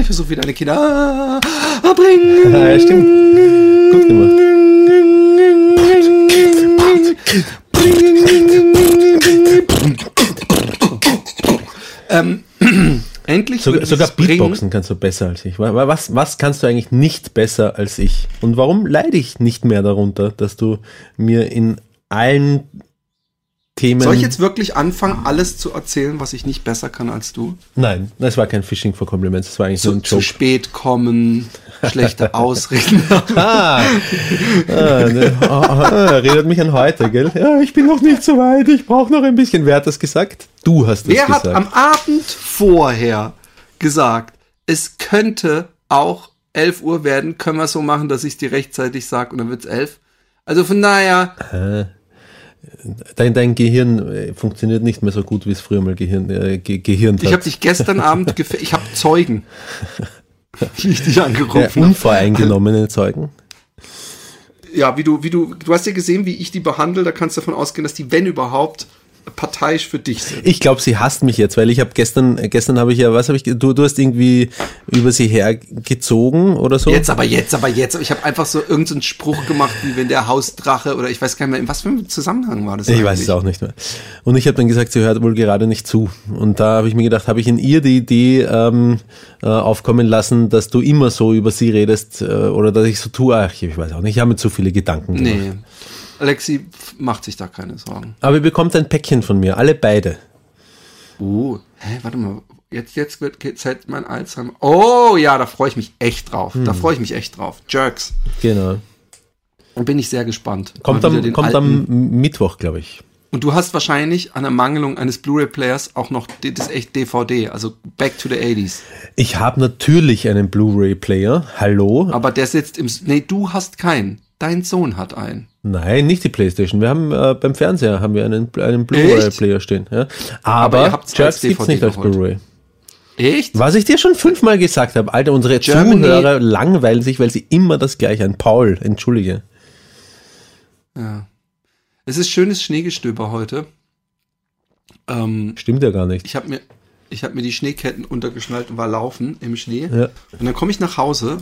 Ich versuche wieder eine Kinder bringen. Ja, stimmt. Gut gemacht. Ähm, Sogar, würde sogar Beatboxen kannst du besser als ich. Wa- wa- Was, was kannst du eigentlich nicht besser als ich? Und warum leide ich nicht mehr darunter, dass du mir in allen Themen. Soll ich jetzt wirklich anfangen, alles zu erzählen, was ich nicht besser kann als du? Nein, das war kein Fishing for Compliments, das war eigentlich so Zu, ein zu Joke. spät kommen, schlechte Ausreden. Ah, ah, ne, ah, ah, erinnert mich an heute, gell? Ja, ich bin noch nicht so weit, ich brauche noch ein bisschen. Wer hat das gesagt? Du hast das Wer gesagt. hat am Abend vorher gesagt, es könnte auch 11 Uhr werden, können wir es so machen, dass ich es dir rechtzeitig sage und dann wird's 11? Also von daher, dein, dein Gehirn äh, funktioniert nicht mehr so gut, wie es früher mal Gehirn, äh, ge gehirnt ich hat. habe dich gestern Abend gefällt, ich habe Zeugen, wie ich dich angerufen ja, habe. unvoreingenommene Zeugen. Ja, wie du, wie du, du hast ja gesehen, wie ich die behandle, da kannst du davon ausgehen, dass die, wenn überhaupt, parteiisch für dich sind. Ich glaube, sie hasst mich jetzt, weil ich habe gestern, gestern habe ich ja, was habe ich, du, du hast irgendwie über sie hergezogen oder so. Jetzt aber, jetzt aber, jetzt. Ich habe einfach so irgendeinen Spruch gemacht, wie wenn der Hausdrache oder ich weiß gar nicht mehr, in was für einem Zusammenhang war das Ich weiß es auch nicht mehr. Und ich habe dann gesagt, sie hört wohl gerade nicht zu. Und da habe ich mir gedacht, habe ich in ihr die Idee ähm, äh, aufkommen lassen, dass du immer so über sie redest äh, oder dass ich so tue. Ach, ich weiß auch nicht, ich habe mir zu viele Gedanken gemacht. Nee. Alexi macht sich da keine Sorgen. Aber ihr bekommt ein Päckchen von mir, alle beide. Uh, hä, warte mal. Jetzt, jetzt wird geht Zeit mein Alzheimer. Oh ja, da freue ich mich echt drauf. Da freue ich mich echt drauf. Jerks. Genau. Und bin ich sehr gespannt. Kommt am, kommt alten- am Mittwoch, glaube ich. Und du hast wahrscheinlich an der Mangelung eines Blu-ray-Players auch noch das echt DVD, also Back to the 80s. Ich habe natürlich einen Blu-ray-Player. Hallo? Aber der sitzt im. Nee, du hast keinen. Dein Sohn hat einen. Nein, nicht die Playstation. Wir haben äh, beim Fernseher haben wir einen, einen Blu-ray-Player stehen. Ja. Aber Aber, Jerks gibt's nicht als. Blu-ray. Echt? Was ich dir schon fünfmal gesagt habe, Alter, unsere Germany- Zuhörer langweilen sich, weil sie immer das gleiche an. Paul, entschuldige. Ja. Es ist schönes Schneegestöber heute. Ähm, Stimmt ja gar nicht. ich habe mir, ich hab mir die Schneeketten untergeschnallt und war laufen im Schnee. Ja. Und dann komme ich nach Hause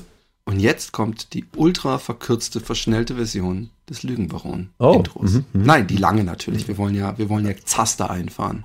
und jetzt kommt die ultra verkürzte, verschnellte Version des Lügenbaron Oh, Intros. mhm, Nein, die lange natürlich. Wir wollen ja, wir wollen ja Zaster einfahren.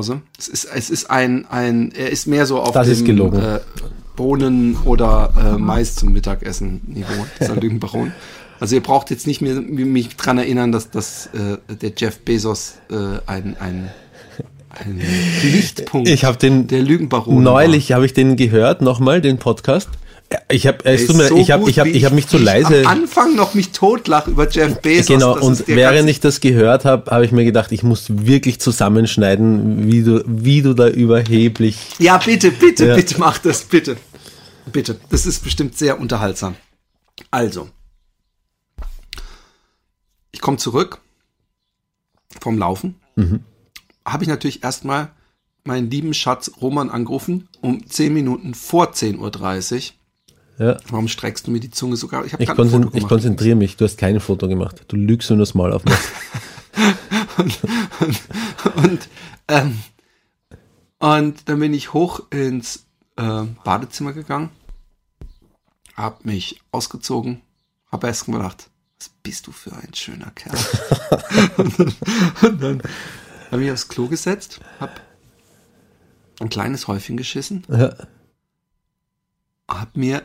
Hause. Es ist, es ist ein, ein, er ist mehr so auf Das dem. Äh, Bohnen oder äh, Mais zum Mittagessen Niveau, dieser Lügenbaron. Also ihr braucht jetzt nicht mehr mich dran erinnern, dass, dass äh, der Jeff Bezos äh, ein, ein, ein Lichtpunkt Ich habe den der Lügenbaron neulich habe ich den gehört nochmal den Podcast. Ich habe es tut mir, so ich habe gut, ich habe ich habe mich zu leise am Anfang noch mich totlach über Jeff Bezos. Genau, und während ich das gehört habe, habe ich mir gedacht, ich muss wirklich zusammenschneiden, wie du, wie du da überheblich. Ja, bitte, bitte, Ja. bitte mach das, bitte. Bitte. Das ist bestimmt sehr unterhaltsam. Also. Ich komme zurück vom Laufen. Habe ich natürlich erstmal meinen lieben Schatz Roman angerufen um 10 Minuten vor 10.30 Uhr. Ja, Warum streckst du mir die Zunge sogar? Ich ich, konzentri ich konzentriere mich. Du hast kein Foto gemacht. Du lügst, wenn du das Maul aufmachst. und, ähm, und dann bin ich hoch ins äh, Badezimmer gegangen, hab mich ausgezogen, hab erst gedacht, was bist du für ein schöner Kerl. und dann, und dann habe ich aufs Klo gesetzt, hab ein kleines Häufchen geschissen, Ja. hab mir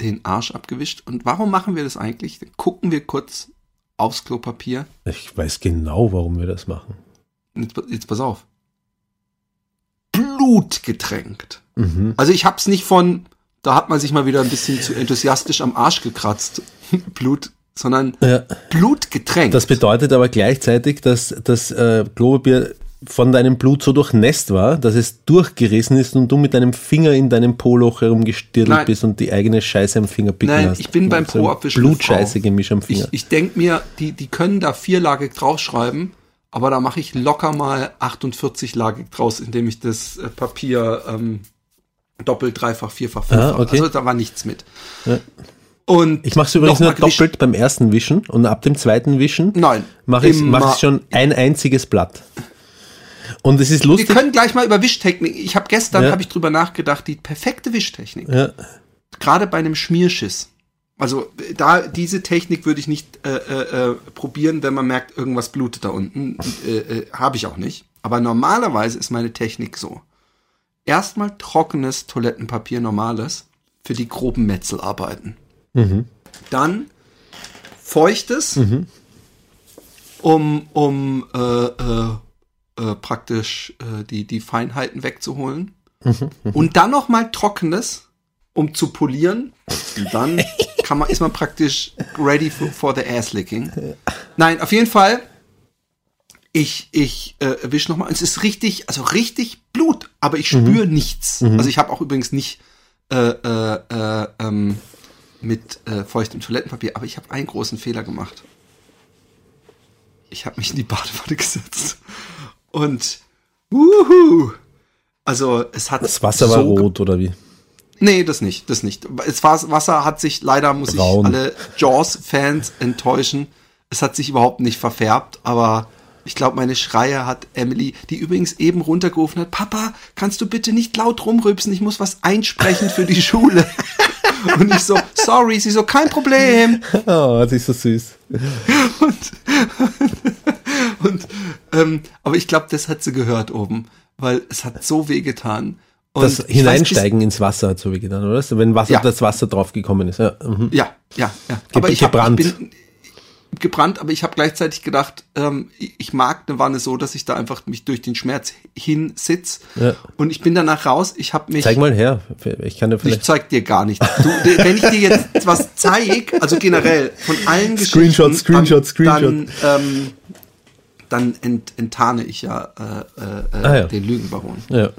den Arsch abgewischt. Und warum machen wir das eigentlich? Dann gucken wir kurz aufs Klopapier. Ich weiß genau, warum wir das machen. Jetzt, jetzt pass auf. Blut getränkt. Mhm. Also ich hab's nicht von, da hat man sich mal wieder ein bisschen zu enthusiastisch am Arsch gekratzt. Blut, sondern Ja. Blut getränkt. Das bedeutet aber gleichzeitig, dass das äh, Klopapier von deinem Blut so durchnässt war, dass es durchgerissen ist und du mit deinem Finger in deinem Po-Loch herumgestirrt Nein. bist und die eigene Scheiße am Finger picken Nein, hast. ich bin beim So eine Frau. Blutscheiße-Gemisch am ich, Finger. ich denk mir, die, die können da vierlagig draufschreiben, aber da mache ich locker mal 48-lagig draus, indem ich das äh, Papier ähm, doppelt, dreifach, vierfach, fünffach. Ah, okay. Also da war nichts mit. Ja. Und Ich mache es übrigens nur doppelt beim ersten Wischen und ab dem zweiten Wischen Nein, mache ich mach ich schon ein einziges Blatt. Und es ist Wir lustig. können gleich mal über Wischtechnik. Ich habe gestern Ja. habe ich drüber nachgedacht, die perfekte Wischtechnik. Ja, Gerade bei einem Schmierschiss. Also da diese Technik würde ich nicht äh, äh, äh, probieren, wenn man merkt, irgendwas blutet da unten. Äh, äh, habe ich auch nicht. Aber normalerweise ist meine Technik so: erstmal trockenes Toilettenpapier, normales, für die groben Metzelarbeiten. Dann feuchtes, um um äh, praktisch äh, die die Feinheiten wegzuholen. Und dann noch mal trockenes, um zu polieren. Und dann kann man, ist man praktisch ready for, for the ass licking. Nein, auf jeden Fall. Ich, ich äh, wisch noch mal. Es ist richtig, also richtig Blut, aber ich spüre nichts. Also ich habe auch übrigens nicht äh, äh, äh, ähm, mit äh, feuchtem Toilettenpapier, aber ich habe einen großen Fehler gemacht. Ich habe mich in die Badewanne gesetzt und wuhu, also es hat das Wasser war so rot oder wie? Nee, das nicht, das nicht. Es war, Wasser hat sich, leider muss Braun. ich alle Jaws-Fans enttäuschen. Es hat sich überhaupt nicht verfärbt, aber ich glaube, meine Schreie hat Emily, die übrigens eben runtergerufen hat, Papa, kannst du bitte nicht laut rumrübsen, ich muss was einsprechen für die Schule. Und ich so, sorry, sie so, kein Problem. Oh, das ist so süß. Und, und ähm, aber ich glaube, das hat sie gehört oben, weil es hat so weh getan. Und Das ich weiß Hineinsteigen ins Wasser hat so wie getan, oder? Wenn Wasser, Ja. das Wasser draufgekommen ist. Ja, mhm. Ja, ja, ja. Ge- ich hab, gebrannt. Ich bin gebrannt, aber ich habe gleichzeitig gedacht, ähm, ich ich mag eine Wanne so, dass ich da einfach mich durch den Schmerz hinsitz. Ja. Und ich bin danach raus. Ich habe mich. Zeig mal her. Ich kann dir Ich vielleicht. zeig dir gar nichts. Du, wenn ich dir jetzt was zeig, also generell von allen Screenshot, Geschichten, Screenshot, Screenshot. dann, dann, ähm, dann ent, enttarne ich ja, äh, äh, äh, Ah, ja. den Lügenbaron. Ja.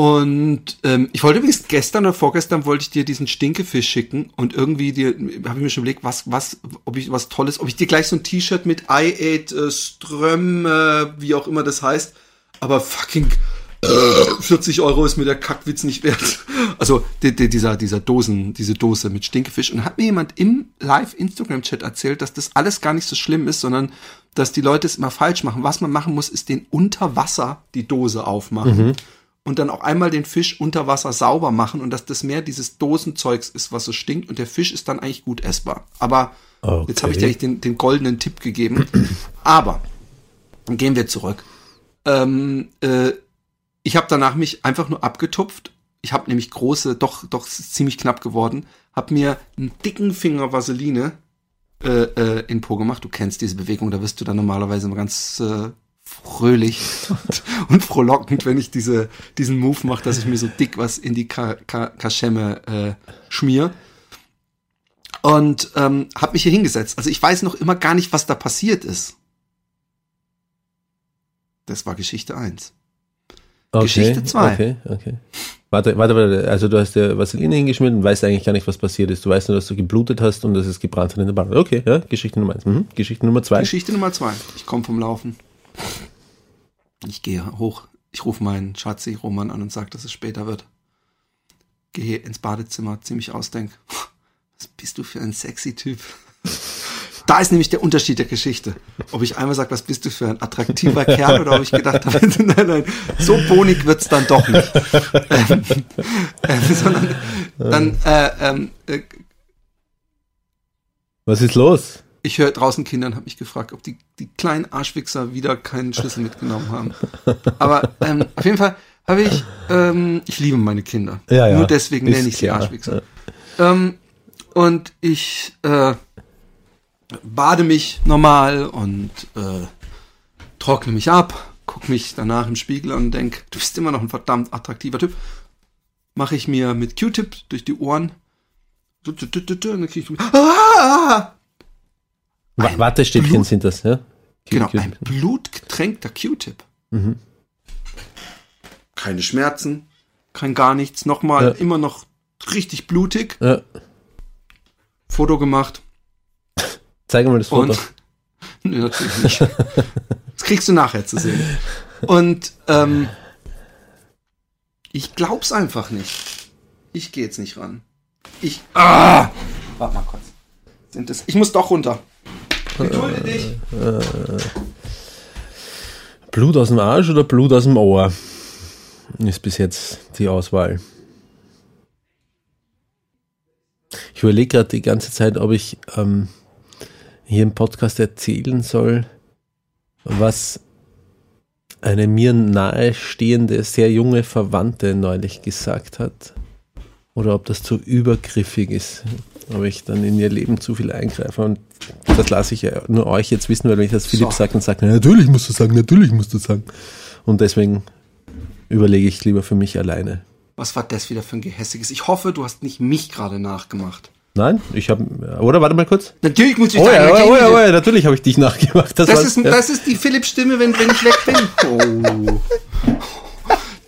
Und ähm, ich wollte übrigens gestern oder vorgestern wollte ich dir diesen Stinkefisch schicken und irgendwie dir habe ich mir schon überlegt, was was ob ich was tolles, ob ich dir gleich so ein T-Shirt mit I ate äh, Ström, äh, wie auch immer das heißt, aber fucking 40 Euro ist mir der Kackwitz nicht wert. Also die, die, dieser, dieser Dosen, diese Dose mit Stinkefisch. Und hat mir jemand im Live-Instagram-Chat erzählt, dass das alles gar nicht so schlimm ist, sondern dass die Leute es immer falsch machen. Was man machen muss, ist den unter Wasser die Dose aufmachen. Und dann auch einmal den Fisch unter Wasser sauber machen und dass das mehr dieses Dosenzeugs ist, was so stinkt und der Fisch ist dann eigentlich gut essbar. Aber jetzt habe ich dir Okay. eigentlich den, den goldenen Tipp gegeben. Aber dann gehen wir zurück. Ähm, äh, ich habe danach mich einfach nur abgetupft. Ich habe nämlich große, doch, doch ziemlich knapp geworden. Hab mir einen dicken Finger Vaseline äh, äh, in Po gemacht. Du kennst diese Bewegung, da wirst du dann normalerweise immer ganz äh, fröhlich und, und frohlockend, wenn ich diese, diesen Move mache, dass ich mir so dick was in die Ka Ka Kaschemme äh, schmier. Und ähm, habe mich hier hingesetzt. Also ich weiß noch immer gar nicht, was da passiert ist. Das war Geschichte 1. Okay, Geschichte zwei. Okay, okay. Warte, warte, warte. Also du hast dir Vaseline hingeschmiert und weißt eigentlich gar nicht, was passiert ist. Du weißt nur, dass du geblutet hast und dass es gebrannt hat in der Bahn. Okay, ja, Geschichte Nummer eins. Mhm. Geschichte Nummer zwei. Geschichte Nummer zwei. Ich komme vom Laufen. Ich gehe hoch. Ich rufe meinen Schatzi Roman an und sage, dass es später wird. Gehe ins Badezimmer, ziemlich ausdenk. Was bist du für ein sexy Typ? Da ist nämlich der Unterschied der Geschichte. Ob ich einmal sage, was bist du für ein attraktiver Kerl oder ob ich gedacht habe, nein, nein, so bonig wird's dann doch nicht. Ähm, ähm, sondern dann, äh, ähm, äh, Was ist los? Ich höre draußen Kinder und habe mich gefragt, ob die, die kleinen Arschwichser wieder keinen Schlüssel mitgenommen haben. Aber ähm, auf jeden Fall habe ich, ähm, ich liebe meine Kinder. Ja, ja, Nur deswegen nenne ich sie klar. Arschwichser. Ähm, und ich äh, bade mich normal und äh, trockne mich ab, guck mich danach im Spiegel und denk, du bist immer noch ein verdammt attraktiver Typ. Mache ich mir mit Q-Tip durch die Ohren. Und dann krieg ich, ah! Wa- Wattestäbchen Blut- sind das, ja? Genau, ein blutgetränkter Q-Tip. Keine Schmerzen, kein gar nichts. Nochmal, Ja. immer noch richtig blutig. Ja. Foto gemacht Zeig mal das Foto. und. Nö, natürlich nicht. Das kriegst du nachher zu sehen. Und ähm, ich glaub's einfach nicht. Ich gehe jetzt nicht ran. Ich. Ah! Warte mal kurz. Sind das, ich muss doch runter. Gedulde dich. Blut aus dem Arsch oder Blut aus dem Ohr? Ist bis jetzt die Auswahl. Ich überlege gerade die ganze Zeit, ob ich ähm, hier im Podcast erzählen soll, was eine mir nahestehende, sehr junge Verwandte neulich gesagt hat. Oder ob das zu übergriffig ist. Ob ich dann in ihr Leben zu viel eingreife. Und das lasse ich ja nur euch jetzt wissen, weil wenn ich das Philipp So. sage, dann sagt er, natürlich musst du sagen, natürlich musst du sagen. Und deswegen überlege ich lieber für mich alleine. Was war das wieder für ein gehässiges? Ich hoffe, du hast nicht mich gerade nachgemacht. Nein, ich habe, oder warte mal kurz. Natürlich muss ich Oh ja, sagen, oh ja, oh ja, natürlich- habe ich dich nachgemacht. Das, Das ist, ja. das ist die Philipp-Stimme, wenn, wenn ich weg bin. Oh.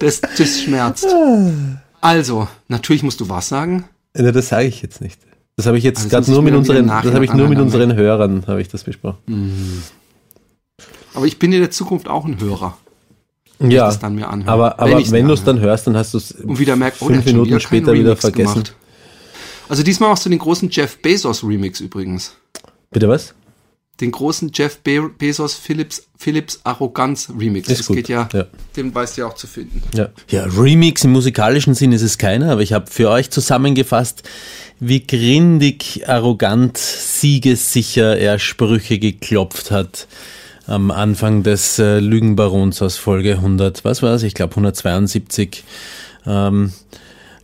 Das, das schmerzt. Also, natürlich musst du was sagen. Ja, das sage ich jetzt nicht. Das habe ich jetzt Also gerade ich nur mit unseren, das habe ich nur mit unseren Hörern, habe ich das besprochen. Aber ich bin in der Zukunft auch ein Hörer. Ja, das dann mir anhöre. aber, Wenn aber wenn mir du es dann hörst, dann hast du es oh, fünf schon Minuten wieder später wieder vergessen. gemacht. Also diesmal machst du den großen Jeff Bezos Remix übrigens. Bitte was? Den großen Jeff Be Bezos Philips, Philips Arroganz Remix. Ist das gut. geht ja, Ja. den weißt du ja auch zu finden. Ja. Ja, Remix im musikalischen Sinn ist es keiner, aber ich habe für euch zusammengefasst, wie grindig, arrogant, siegessicher er Sprüche geklopft hat am Anfang des äh, Lügenbarons aus Folge 100, was war es? Ich glaube 172. Ähm,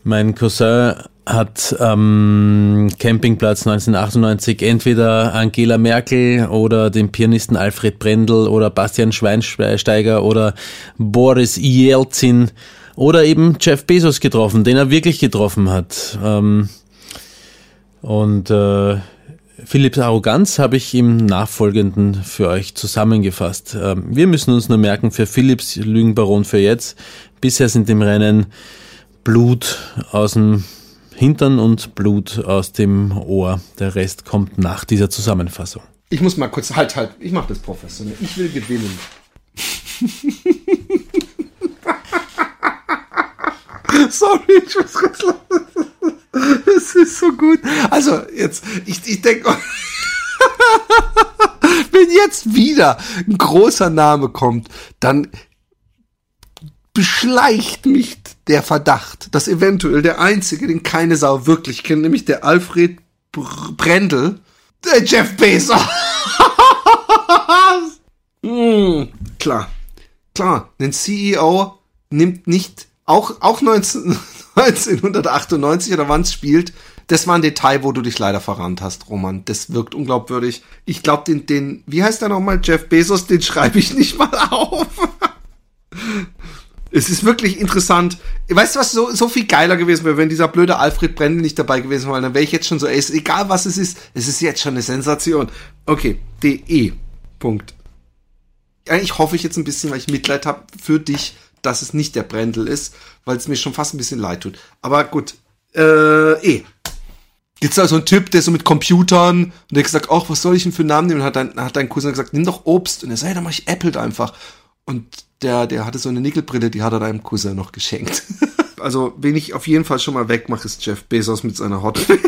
mein Cousin hat am Campingplatz 1998 entweder Angela Merkel oder den Pianisten Alfred Brendel oder Bastian Schweinsteiger oder Boris Jelzin oder eben Jeff Bezos getroffen, den er wirklich getroffen hat. Ähm, und äh, Philipps Arroganz habe ich im Nachfolgenden für euch zusammengefasst. Ähm, wir müssen uns nur merken, für Philipps Lügenbaron für jetzt, bisher sind im Rennen Blut aus dem Hintern und Blut aus dem Ohr. Der Rest kommt nach dieser Zusammenfassung. Ich muss mal kurz, halt, halt, ich mach das professionell. Ich will gewinnen. Sorry, ich muss kurz lachen. Es ist so gut. Also, jetzt, ich, ich denke, wenn jetzt wieder ein großer Name kommt, dann beschleicht mich der Verdacht, dass eventuell der einzige, den keine Sau wirklich kennt, nämlich der Alfred Br Brendel, der Jeff Bezos. mm, klar, klar, ein CEO nimmt nicht, auch, auch 19, 1998 oder wann es spielt, das war ein Detail, wo du dich leider verrannt hast, Roman. Das wirkt unglaubwürdig. Ich glaube, den, den, wie heißt der nochmal, Jeff Bezos, den schreibe ich nicht mal auf. Es ist wirklich interessant. Weißt du, was so, so viel geiler gewesen wäre, wenn dieser blöde Alfred Brendel nicht dabei gewesen wäre, dann wäre ich jetzt schon so, ey, egal was es ist, es ist jetzt schon eine Sensation. Okay, DE. Punkt. Eigentlich hoffe ich jetzt ein bisschen, weil ich Mitleid habe für dich, dass es nicht der Brendel ist, weil es mir schon fast ein bisschen leid tut. Aber gut, äh, E. Jetzt da so ein Typ, der so mit Computern und der gesagt, ach, was soll ich denn für einen Namen nehmen? Und hat dein, hat dein Cousin gesagt, nimm doch Obst. Und er sagt, hey, dann mach ich Apple einfach. Und der, der hatte so eine Nickelbrille, die hat er deinem Cousin noch geschenkt. also, wen ich auf jeden Fall schon mal wegmache, ist Jeff Bezos mit seiner Hotmail.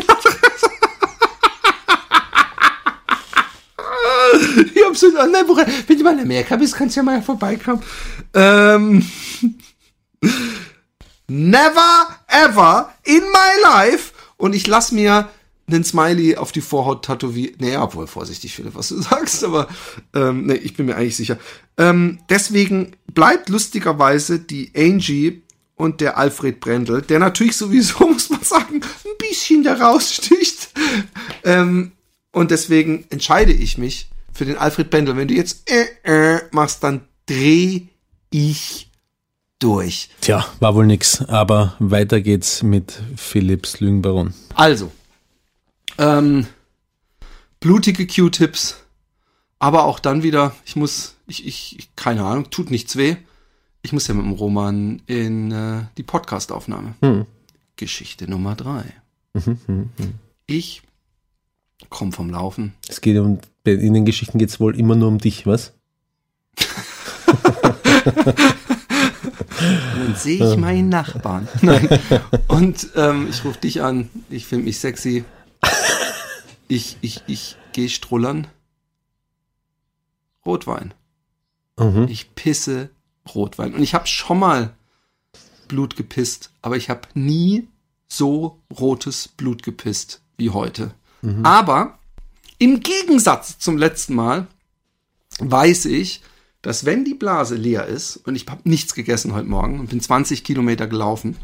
ich hab so, nein, woran, wenn du mal in Amerika bist, kannst du ja mal vorbeikommen. Ähm, never ever in my life und ich lass mir einen Smiley auf die Vorhaut tätowieren. Naja, obwohl, vorsichtig, Philipp, was du sagst, aber ähm, nee, ich bin mir eigentlich sicher. Ähm, deswegen bleibt lustigerweise die Angie und der Alfred Brendel, der natürlich sowieso, muss man sagen, ein bisschen da raussticht. Ähm, und deswegen entscheide ich mich für den Alfred Brendel. Wenn du jetzt äh, äh, machst, dann dreh ich durch. Tja, war wohl nix, aber weiter geht's mit Philips Lügenbaron. Also, ähm, blutige Q-Tips, aber auch dann wieder, ich muss, ich, ich, keine Ahnung, tut nichts weh. Ich muss ja mit dem Roman in äh, die Podcastaufnahme. Hm. Geschichte Nummer drei. Mhm, mhm, mhm. Ich komme vom Laufen. Es geht um, in den Geschichten geht es wohl immer nur um dich, was? Dann sehe ich meinen Nachbarn. Nein. Und ähm, ich rufe dich an. Ich finde mich sexy. Ich, ich, ich gehe strullern. Rotwein. Mhm. Ich pisse Rotwein. Und ich habe schon mal Blut gepisst, aber ich habe nie so rotes Blut gepisst wie heute. Aber im Gegensatz zum letzten Mal weiß ich, dass wenn die Blase leer ist und ich habe nichts gegessen heute Morgen und bin 20 Kilometer gelaufen,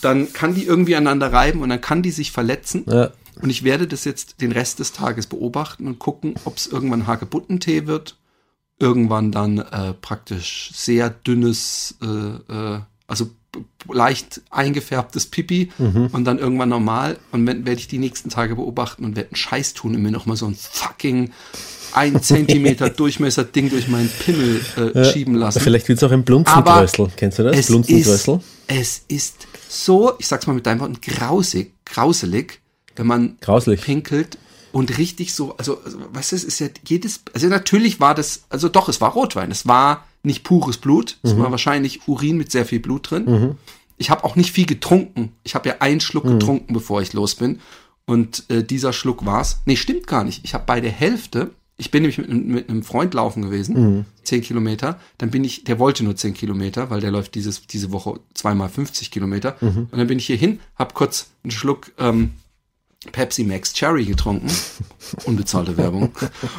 dann kann die irgendwie aneinander reiben und dann kann die sich verletzen. Ja. Und ich werde das jetzt den Rest des Tages beobachten und gucken, ob es irgendwann Hagebuttentee wird, irgendwann dann äh, praktisch sehr dünnes, äh, äh, also leicht eingefärbtes Pipi und dann irgendwann normal. Und werde ich die nächsten Tage beobachten und werde einen Scheiß tun und mir nochmal so ein fucking ein Zentimeter Durchmesser Ding durch meinen Pimmel äh, schieben lassen. Vielleicht wird es auch ein Blunzendrössel. Kennst du das? Es Blunzendrössel? ist, es ist so, ich sag's mal mit deinen Worten, grausig, grauselig, wenn man Grauslich. pinkelt und richtig so, also, also was ist, ist ja jedes, also natürlich war das, also doch, es war Rotwein, es war nicht pures Blut, es war wahrscheinlich Urin mit sehr viel Blut drin. Ich habe auch nicht viel getrunken. Ich habe ja einen Schluck getrunken, bevor ich los bin. Und äh, dieser Schluck war's. Nee, stimmt gar nicht. Ich habe bei der Hälfte, ich bin nämlich mit, mit einem Freund laufen gewesen, zehn Kilometer. Dann bin ich, der wollte nur zehn Kilometer, weil der läuft dieses, diese Woche zweimal 50 Kilometer. Und dann bin ich hier hin, hab kurz einen Schluck ähm, Pepsi Max Cherry getrunken. Unbezahlte Werbung.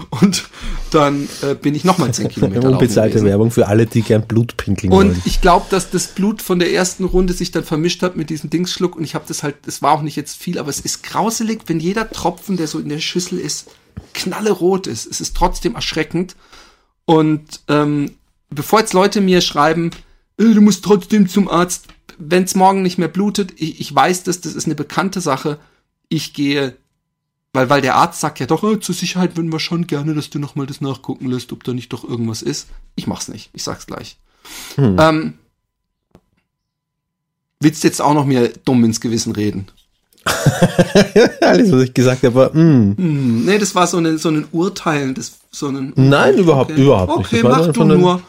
Und dann äh, bin ich nochmal 10 Kilometer Unbezahlte. Werbung für alle, die gern Blut pinkeln Und wollen. ich glaube, dass das Blut von der ersten Runde sich dann vermischt hat mit diesem Dingsschluck und ich habe das halt, es war auch nicht jetzt viel, aber es ist grauselig, wenn jeder Tropfen, der so in der Schüssel ist, knallerot ist. Es ist trotzdem erschreckend. Und ähm, bevor jetzt Leute mir schreiben, äh, du musst trotzdem zum Arzt, wenn es morgen nicht mehr blutet, ich, ich weiß das, das ist eine bekannte Sache. Ich gehe, weil, weil der Arzt sagt ja doch, äh, zur Sicherheit würden wir schon gerne, dass du nochmal das nachgucken lässt, ob da nicht doch irgendwas ist. Ich mach's nicht, ich sag's gleich. Ähm, willst du jetzt auch noch mir dumm ins Gewissen reden? Alles, was ich gesagt habe, war, mm, Hm, nee, das war so, eine, so ein Urteilen, das, so ein, Nein, überhaupt- okay. überhaupt nicht. Okay, mach du ein- nur.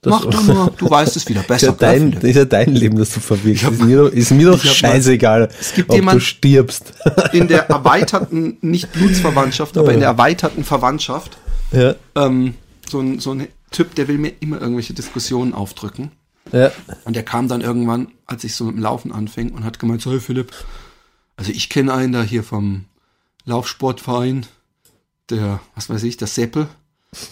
Das- Mach du nur, du weißt es wieder ist besser. ja, dein, Philipp. ist ja dein Leben, das du verwirkst. Ist mir doch, ist mir doch mal- scheißegal, gibt ob du jemand- stirbst. in der erweiterten, nicht Blutsverwandtschaft, aber in der erweiterten Verwandtschaft, ja, ähm, so, ein, so ein Typ, der will mir immer irgendwelche Diskussionen aufdrücken. ja. Und der kam dann irgendwann, als ich so mit dem Laufen anfing und hat gemeint, so, hey Philipp, also ich kenne einen da hier vom Laufsportverein, der, was weiß ich, der Seppel,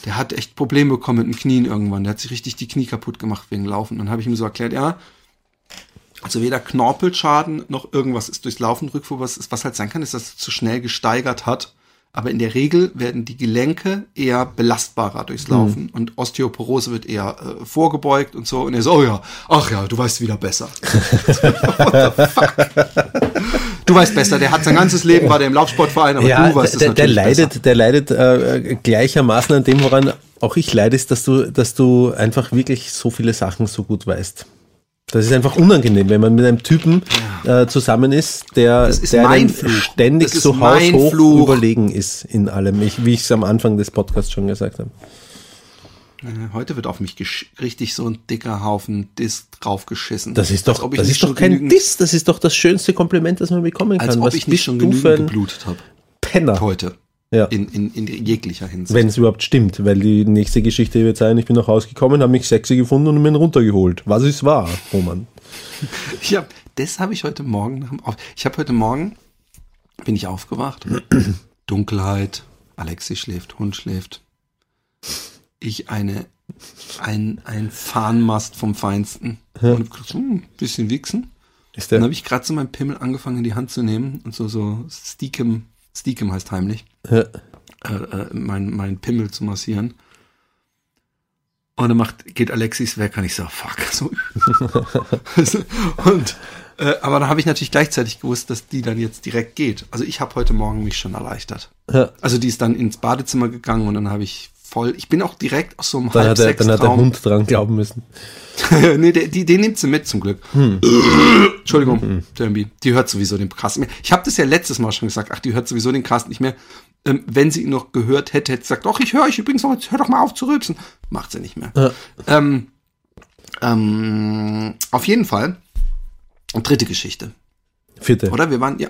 der hat echt Probleme bekommen mit den Knien irgendwann. Der hat sich richtig die Knie kaputt gemacht wegen Laufen. Dann habe ich ihm so erklärt, ja, also weder Knorpelschaden noch irgendwas ist durchs Laufen Rückfuhr, was, ist, was halt sein kann, ist, dass es zu schnell gesteigert hat. Aber in der Regel werden die Gelenke eher belastbarer durchs Laufen und Osteoporose wird eher äh, vorgebeugt und so. Und er so, oh ja, ach ja, du weißt wieder besser. What the fuck? Du weißt besser, der hat sein ganzes Leben war der im Laufsportverein, aber ja, du weißt es der, der leidet, besser. der leidet äh, gleichermaßen an dem, woran auch ich leide, ist, dass du, dass du einfach wirklich so viele Sachen so gut weißt. Das ist einfach unangenehm, wenn man mit einem Typen äh, zusammen ist, der, ist der ständig so haushoch überlegen ist in allem, ich, wie ich es am Anfang des Podcasts schon gesagt habe. Äh, Heute wird auf mich richtig so ein dicker Haufen Disk draufgeschissen. Das ist doch, das ist doch kein Diss, das ist doch das schönste Kompliment, das man bekommen kann. Als ob Was ich nicht schon genügend geblutet habe. Penner? Heute. Ja. In, in, in jeglicher Hinsicht. Wenn es überhaupt stimmt, weil die nächste Geschichte wird sein, ich bin nach Hause gekommen, habe mich sexy gefunden und mir ihn runtergeholt. Was ist wahr, Roman? Ich hab, das habe ich heute Morgen Ich habe heute Morgen, bin ich aufgewacht. Dunkelheit, Alexi schläft, Hund schläft. Ich eine, ein, ein Fahnenmast vom Feinsten. Und hab gedacht, hm, bisschen wichsen. Ist Dann der, habe ich gerade so meinen Pimmel angefangen in die Hand zu nehmen und so, so Steakem, Steakem heißt heimlich, Ja. äh, äh, mein, mein Pimmel zu massieren. Und dann macht, geht Alexis weg und ich so, fuck, so. und, äh, aber dann habe ich natürlich gleichzeitig gewusst, dass die dann jetzt direkt geht. Also ich habe heute Morgen mich schon erleichtert. Ja. Also die ist dann ins Badezimmer gegangen und dann habe ich voll, ich bin auch direkt aus so einem Dann halb hat, er, dann hat der. Hund dran glauben müssen. nee, der, die, den nimmt sie mit zum Glück. Hm. Entschuldigung, Derby. Die hört sowieso den Cast nicht mehr. Ich habe das ja letztes Mal schon gesagt. Ach, die hört sowieso den Cast nicht mehr. Ähm, wenn sie ihn noch gehört hätte, hätte sie gesagt, doch, ich höre euch übrigens noch, jetzt hör doch mal auf zu rülpsen. Macht sie nicht mehr. Ja. Ähm, ähm, auf jeden Fall. Und dritte Geschichte. Vierte. Oder? Wir waren, ja.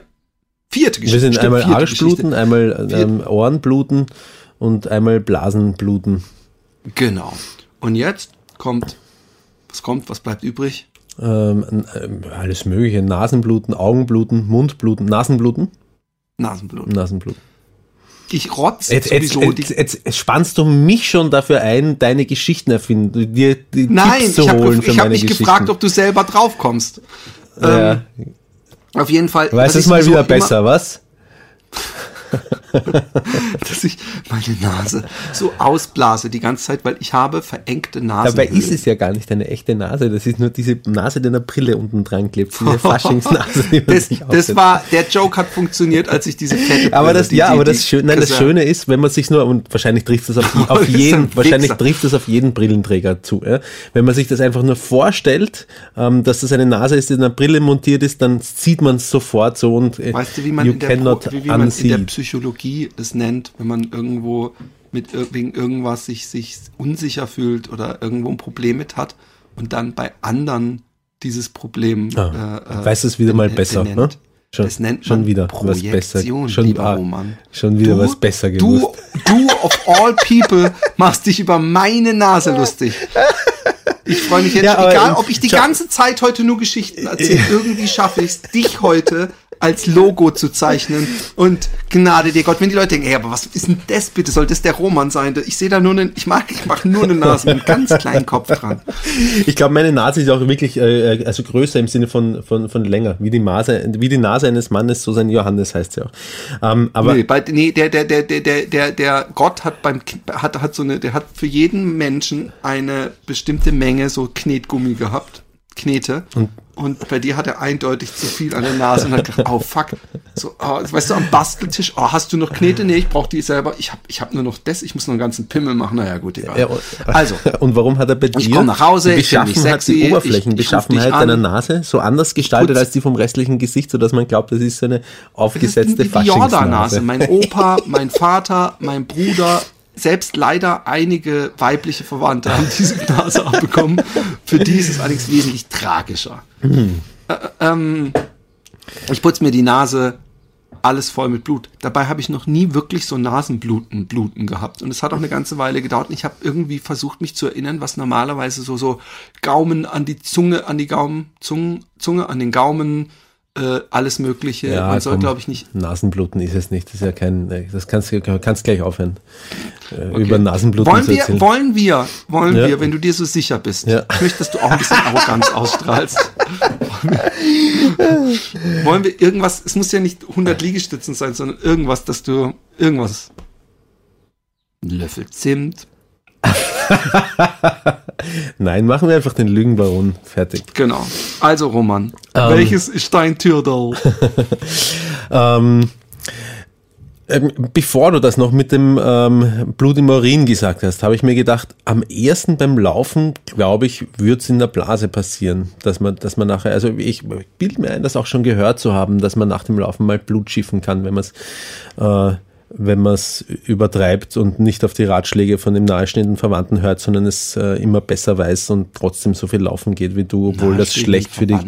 Vierte Geschichte. Wir sind stimmt, einmal Arschbluten, einmal ähm, Ohrenbluten und einmal Blasenbluten. Genau. Und jetzt kommt, was kommt, was bleibt übrig? Ähm, ähm, alles mögliche. Nasenbluten, Augenbluten, Mundbluten, Nasenbluten, Nasenblut. Nasenbluten. Ich rotz Jetzt, jetzt, sowieso jetzt, die jetzt spannst du mich schon dafür ein, deine Geschichten erfinden, dir die Nein, Tipps zu ich habe holen hab mich gefragt, ob du selber drauf kommst. ja. Ähm, auf jeden Fall. Weiß was es mal wieder besser, was? Dass ich meine Nase so ausblase die ganze Zeit, weil ich habe verengte Nase. Dabei ist es ja gar nicht eine echte Nase, das ist nur diese Nase, die an der Brille unten dran klebt, diese Faschingsnase. Die Das, das war, der Joke hat funktioniert, als ich diese fette aber das, die- ja, die- aber das, Schöne, nein, das. Schöne ist, wenn man sich nur, und wahrscheinlich trifft das auf, auf jeden, ein wahrscheinlich trifft das auf jeden Brillenträger zu. Ja? Wenn man sich das einfach nur vorstellt, ähm, dass das eine Nase ist, die in einer Brille montiert ist, dann sieht man es sofort so und äh, Weißt du, wie man, you in der, Pro- wie, wie man in der unsee. Psychologie es nennt, wenn man irgendwo mit wegen irgendwas sich, sich unsicher fühlt oder irgendwo ein Problem mit hat und dann bei anderen dieses Problem Ah, äh, äh, weißt du es wieder mal besser, benennt. ne? Schon, das nennt schon man wieder was besser. Schon, lieber ah, Roman. schon wieder Du- was besser Du, gewusst. du of all people machst dich über meine Nase lustig. Ich freue mich jetzt, Ja, egal ob ich die ganze Zeit heute nur Geschichten erzähle, irgendwie schaffe ich es, dich heute als Logo zu zeichnen. Und Gnade dir Gott, wenn die Leute denken, ey, aber was ist denn das bitte? Soll das der Roman sein? Ich sehe da nur einen, ich mag, ich mache nur eine Nase mit einem ganz kleinen Kopf dran. Ich glaube, meine Nase ist auch wirklich äh, also größer im Sinne von, von, von länger. Wie die, Nase, wie die Nase eines Mannes, so sein Johannes heißt sie auch. Ähm, aber nee, bei, nee, der, der, der, der, der, der, der Gott hat beim, hat, hat so eine, der hat für jeden Menschen eine bestimmte Menge so Knetgummi gehabt. Knete. Und, bei dir hat er eindeutig zu viel an der Nase und hat gedacht, oh fuck. So, oh, weißt du, am Basteltisch, oh, hast du noch Knete? Nee, ich brauche die selber. Ich hab, ich hab nur noch das, ich muss noch einen ganzen Pimmel machen. Naja, gut, egal. Ja, und- Also, und warum hat er bei dir komm nach Hause, die ich mich Beschaffenheit, sexy, die ich- ich Oberflächenbeschaffenheit deiner Nase so anders gestaltet Putz. als die vom restlichen Gesicht, sodass man glaubt, das ist so eine aufgesetzte die Jordan-Nase. Faschingsnase. Mein Opa, mein Vater, mein Bruder, selbst leider einige weibliche Verwandte haben diese Nase abbekommen. Für die ist es allerdings wesentlich tragischer. Äh, ähm, ich putze mir die Nase alles voll mit Blut. Dabei habe ich noch nie wirklich so Nasenbluten Bluten gehabt. Und es hat auch eine ganze Weile gedauert. Und ich habe irgendwie versucht, mich zu erinnern, was normalerweise so, so Gaumen an die Zunge, an die Gaumen, Zunge, Zunge an den Gaumen, äh, alles Mögliche. Ja, Man soll, glaube ich, nicht. Nasenbluten ist es nicht. Das ist ja kein, äh, das kannst du kannst gleich aufhören. Äh, Über Nasenbluten Wollen zu wir, erzählen. wollen wir, wollen Ja. wir, wenn du dir so sicher bist. Ja. Ich möchte, dass du auch ein bisschen Arroganz ausstrahlst. wollen wir irgendwas, es muss ja nicht 100 Liegestützen sein, sondern irgendwas, dass du, irgendwas. Löffel Zimt. Nein, machen wir einfach den Lügenbaron. Fertig. Genau. Also, Roman, Ähm. welches ist dein Türdal? Ähm, ähm, bevor du das noch mit dem ähm, Blut im Urin gesagt hast, habe ich mir gedacht, am ersten beim Laufen, glaube ich, wird es in der Blase passieren, dass man, dass man nachher, also ich bilde mir ein, das auch schon gehört zu haben, dass man nach dem Laufen mal Blut schiffen kann, wenn man es äh, wenn man es übertreibt und nicht auf die Ratschläge von dem nahestehenden Verwandten hört, sondern es äh, immer besser weiß und trotzdem so viel laufen geht wie du, obwohl das schlecht für die?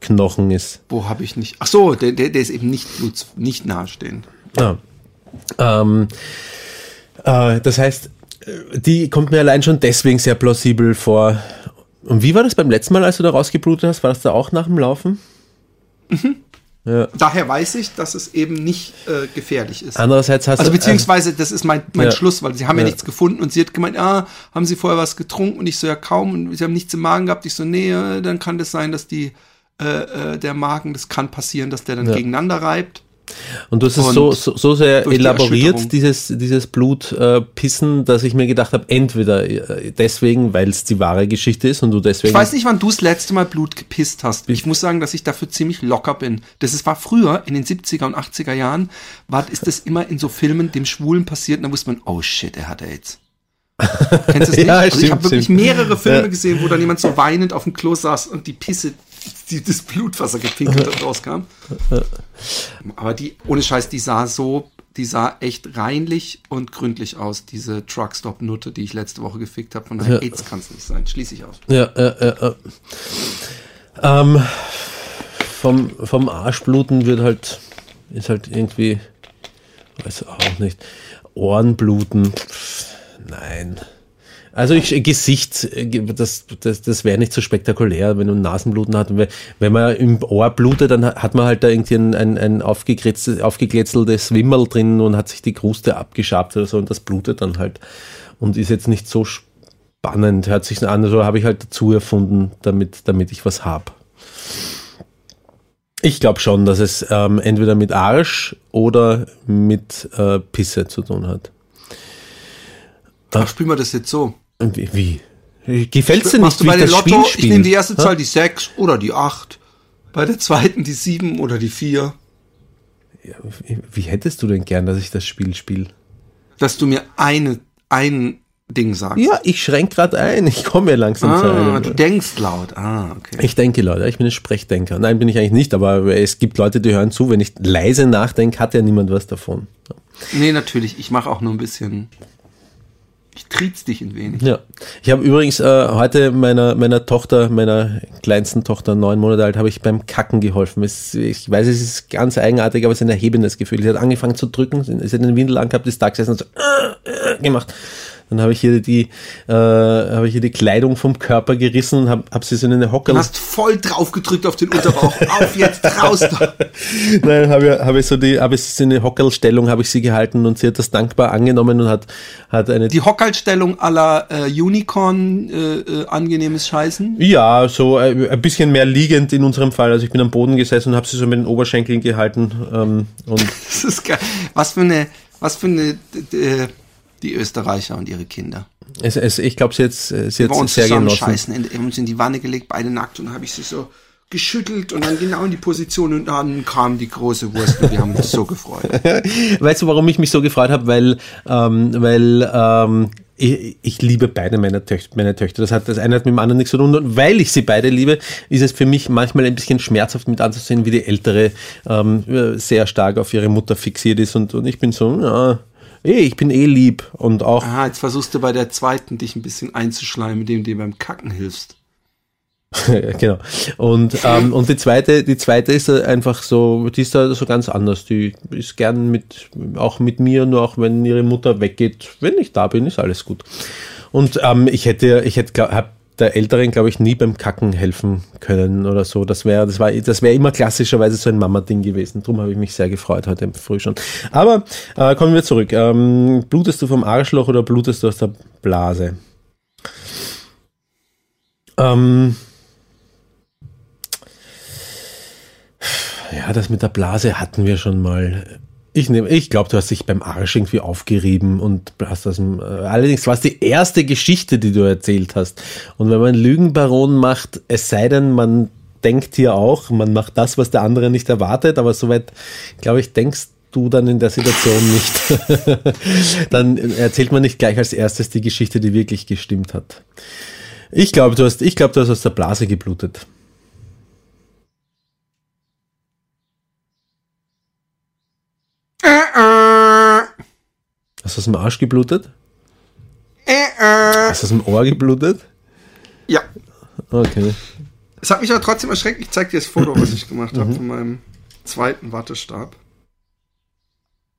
Knochen ist. Wo habe ich nicht? Ach so, der, der, der ist eben nicht nicht nahestehend. Ja. Ähm, äh, das heißt, die kommt mir allein schon deswegen sehr plausibel vor. Und wie war das beim letzten Mal, als du da rausgeblutet hast? War das da auch nach dem Laufen? Daher weiß ich, dass es eben nicht äh, gefährlich ist. Andererseits hast Also du. beziehungsweise, das ist mein, mein Ja. Schluss, weil sie haben ja. Ja. nichts gefunden und sie hat gemeint, ah, haben sie vorher was getrunken und ich so, ja kaum und sie haben nichts im Magen gehabt. Ich so, nee, äh, dann kann das sein, dass die äh, äh, der Magen, das kann passieren, dass der dann Ja. gegeneinander reibt. Und du hast es so, so, so sehr die elaboriert, Erschütterung. dieses, dieses Blutpissen, äh, dass ich mir gedacht habe, entweder äh, deswegen, weil es die wahre Geschichte ist und du deswegen. Ich weiß nicht, wann du das letzte Mal Blut gepisst hast. Ich muss sagen, dass ich dafür ziemlich locker bin. Das ist, war früher, in den 70er und 80er Jahren, war, ist das immer in so Filmen dem Schwulen passiert und dann wusste man, oh shit, er hat AIDS. Kennst du es nicht? Ja, also ich stimmt, habe wirklich mehrere Filme Ja. gesehen, wo dann jemand so weinend auf dem Klo saß und die Pisse, die, das Blut, was er gepinkelt hat, rauskam. Aber die, ohne Scheiß, die sah so, die sah echt reinlich und gründlich aus, diese Truckstop-Nutte, die ich letzte Woche gefickt habe. Von daher, Ja. AIDS kann es nicht sein. Schließe ich aus. Ja, ja, ja. ja. Ähm, vom, vom Arschbluten wird halt, ist halt irgendwie, weiß auch nicht, Ohrenbluten, nein. Also ich, Gesicht, äh, das, das, das wäre nicht so spektakulär, wenn du Nasenbluten. Und wenn- man im Ohr blutet, dann hat man halt da irgendwie ein, ein, ein aufgekritzeltes, aufgekletzeltes Wimmerl drin und hat sich die Kruste abgeschabt oder so und das blutet dann halt. Und ist jetzt nicht so spannend, hört sich an, so habe ich halt dazu erfunden, damit, damit ich was hab. Ich glaube schon, dass es ähm, entweder mit Arsch oder mit äh, Pisse zu tun hat. Ach, spielen wir das jetzt so. Wie? wie? Gefällt's dir nicht, du wie bei ich der das Lotto, Spiel ich spiele? nehme die erste? Zahl, die 6 oder die 8. Bei der zweiten die 7 oder die 4. Wie, wie hättest du denn gern, dass ich das Spiel spiele? Dass du mir eine, ein Ding sagst. Ja, ich schränk gerade ein. Ich komme ja langsam zu Ah, einem. du denkst laut. Ah, okay. Ich denke, Leute, ich bin ein Sprechdenker. Nein, bin ich eigentlich nicht, aber es gibt Leute, die hören zu. Wenn ich leise nachdenke, hat ja niemand was davon. Nee, natürlich. Ich mache auch nur ein bisschen. Ich triez dich ein wenig. Ja. Ich habe übrigens äh, heute meiner, meiner Tochter, meiner kleinsten Tochter, neun Monate alt, habe ich beim Kacken geholfen. Es, ich weiß, es ist ganz eigenartig, aber es ist ein erhebendes Gefühl. Sie hat angefangen zu drücken, sie hat den Windel angehabt, ist da gesessen und so äh, äh, gemacht. Dann habe ich hier die, äh, habe ich hier die Kleidung vom Körper gerissen und habe hab sie so in eine Hockerl Du hast voll drauf gedrückt auf den Unterbauch. Auf jetzt, raus da. Nein, habe ich, hab ich so die, habe ich sie in eine Hockerlstellung habe ich sie gehalten und sie hat das dankbar angenommen und hat, hat eine Die Hockerlstellung aller äh, Unicorn, äh, äh, angenehmes Scheißen. Ja, so äh, ein bisschen mehr liegend in unserem Fall. Also ich bin am Boden gesessen und habe sie so mit den Oberschenkeln gehalten. Ähm, und Das ist geil. Was für eine, was für eine, d- die Österreicher und ihre Kinder. es, es, ich glaube, sie hat sie hat uns sehr genossen. in, haben uns in die Wanne gelegt, beide nackt und dann habe ich sie so geschüttelt und dann genau in die Position und dann kam die große Wurst und wir haben uns so gefreut. Weißt du, warum ich mich so gefreut habe? Weil, ähm, weil ähm, ich, ich liebe beide meine Töchter, meine Töchter. Das hat das eine hat mit dem anderen nichts zu tun. Und weil ich sie beide liebe, ist es für mich manchmal ein bisschen schmerzhaft mit anzusehen, wie die ältere ähm, sehr stark auf ihre Mutter fixiert ist. Und, und ich bin so, ja, eh, ich bin eh lieb und auch Ah, jetzt versuchst du bei der zweiten dich ein bisschen einzuschleimen, indem du dir beim Kacken hilfst. Genau. Und, ähm, und die zweite, die zweite ist einfach so, die ist da so ganz anders. Die ist gern mit, auch mit mir, nur auch wenn ihre Mutter weggeht. Wenn ich da bin, ist alles gut. Und ähm, ich hätte, ich hätte, hab der Älteren, glaube ich, nie beim Kacken helfen können oder so. Das wäre, das war, das wäre immer klassischerweise so ein Mama-Ding gewesen. Darum habe ich mich sehr gefreut heute früh schon. Aber äh, kommen wir zurück. Ähm, blutest du vom Arschloch oder blutest du aus der Blase? Ähm, Ja, das mit der Blase hatten wir schon mal. Ich nehme, ich glaube, du hast dich beim Arsch irgendwie aufgerieben und hast das. äh, Allerdings war es die erste Geschichte, die du erzählt hast. Und wenn man Lügenbaron macht, es sei denn, man denkt hier auch, man macht das, was der andere nicht erwartet, aber soweit, glaube ich, denkst du dann in der Situation nicht. dann erzählt man nicht gleich als erstes die Geschichte, die wirklich gestimmt hat. Ich glaube, du hast, ich glaube, du hast aus der Blase geblutet. Hast du aus dem Arsch geblutet? Hast du aus dem Ohr geblutet? Ja. Okay. Es hat mich aber trotzdem erschreckt. Ich zeig dir das Foto, was ich gemacht habe von meinem zweiten Wattestab.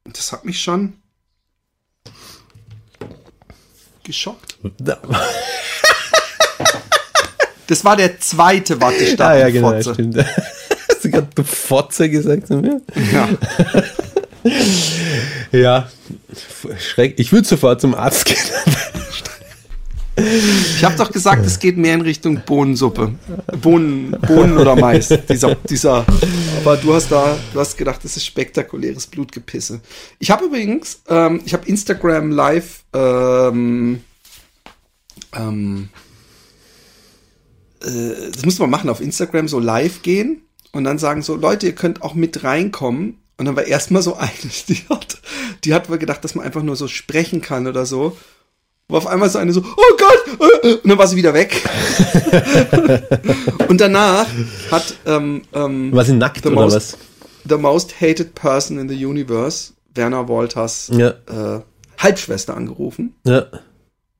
Das hat mich schon geschockt. Das war der zweite Wattestab. Ah, ja, genau, Fotze. stimmt. Hast du gerade du Fotze gesagt zu mir? Ja. Ja. Schreck. Ich würde sofort zum Arzt gehen. Ich habe doch gesagt, es geht mehr in Richtung Bohnensuppe. Bohnen, Bohnen oder Mais. Dieser, dieser. Aber du hast da, du hast gedacht, das ist spektakuläres Blutgepisse. Ich habe übrigens, ähm, ich habe Instagram Live, ähm, ähm, äh, das muss man machen, auf Instagram so live gehen und dann sagen so, Leute, ihr könnt auch mit reinkommen. Und dann war erstmal so eine, die hat, die hat wohl gedacht, dass man einfach nur so sprechen kann oder so. War auf einmal so eine so, oh Gott! äh, Und dann war sie wieder weg. und danach hat ähm, ähm, War sie nackt the, oder most, was? the most hated person in the universe, Werner Wolters Ja. äh, Halbschwester angerufen. Ja.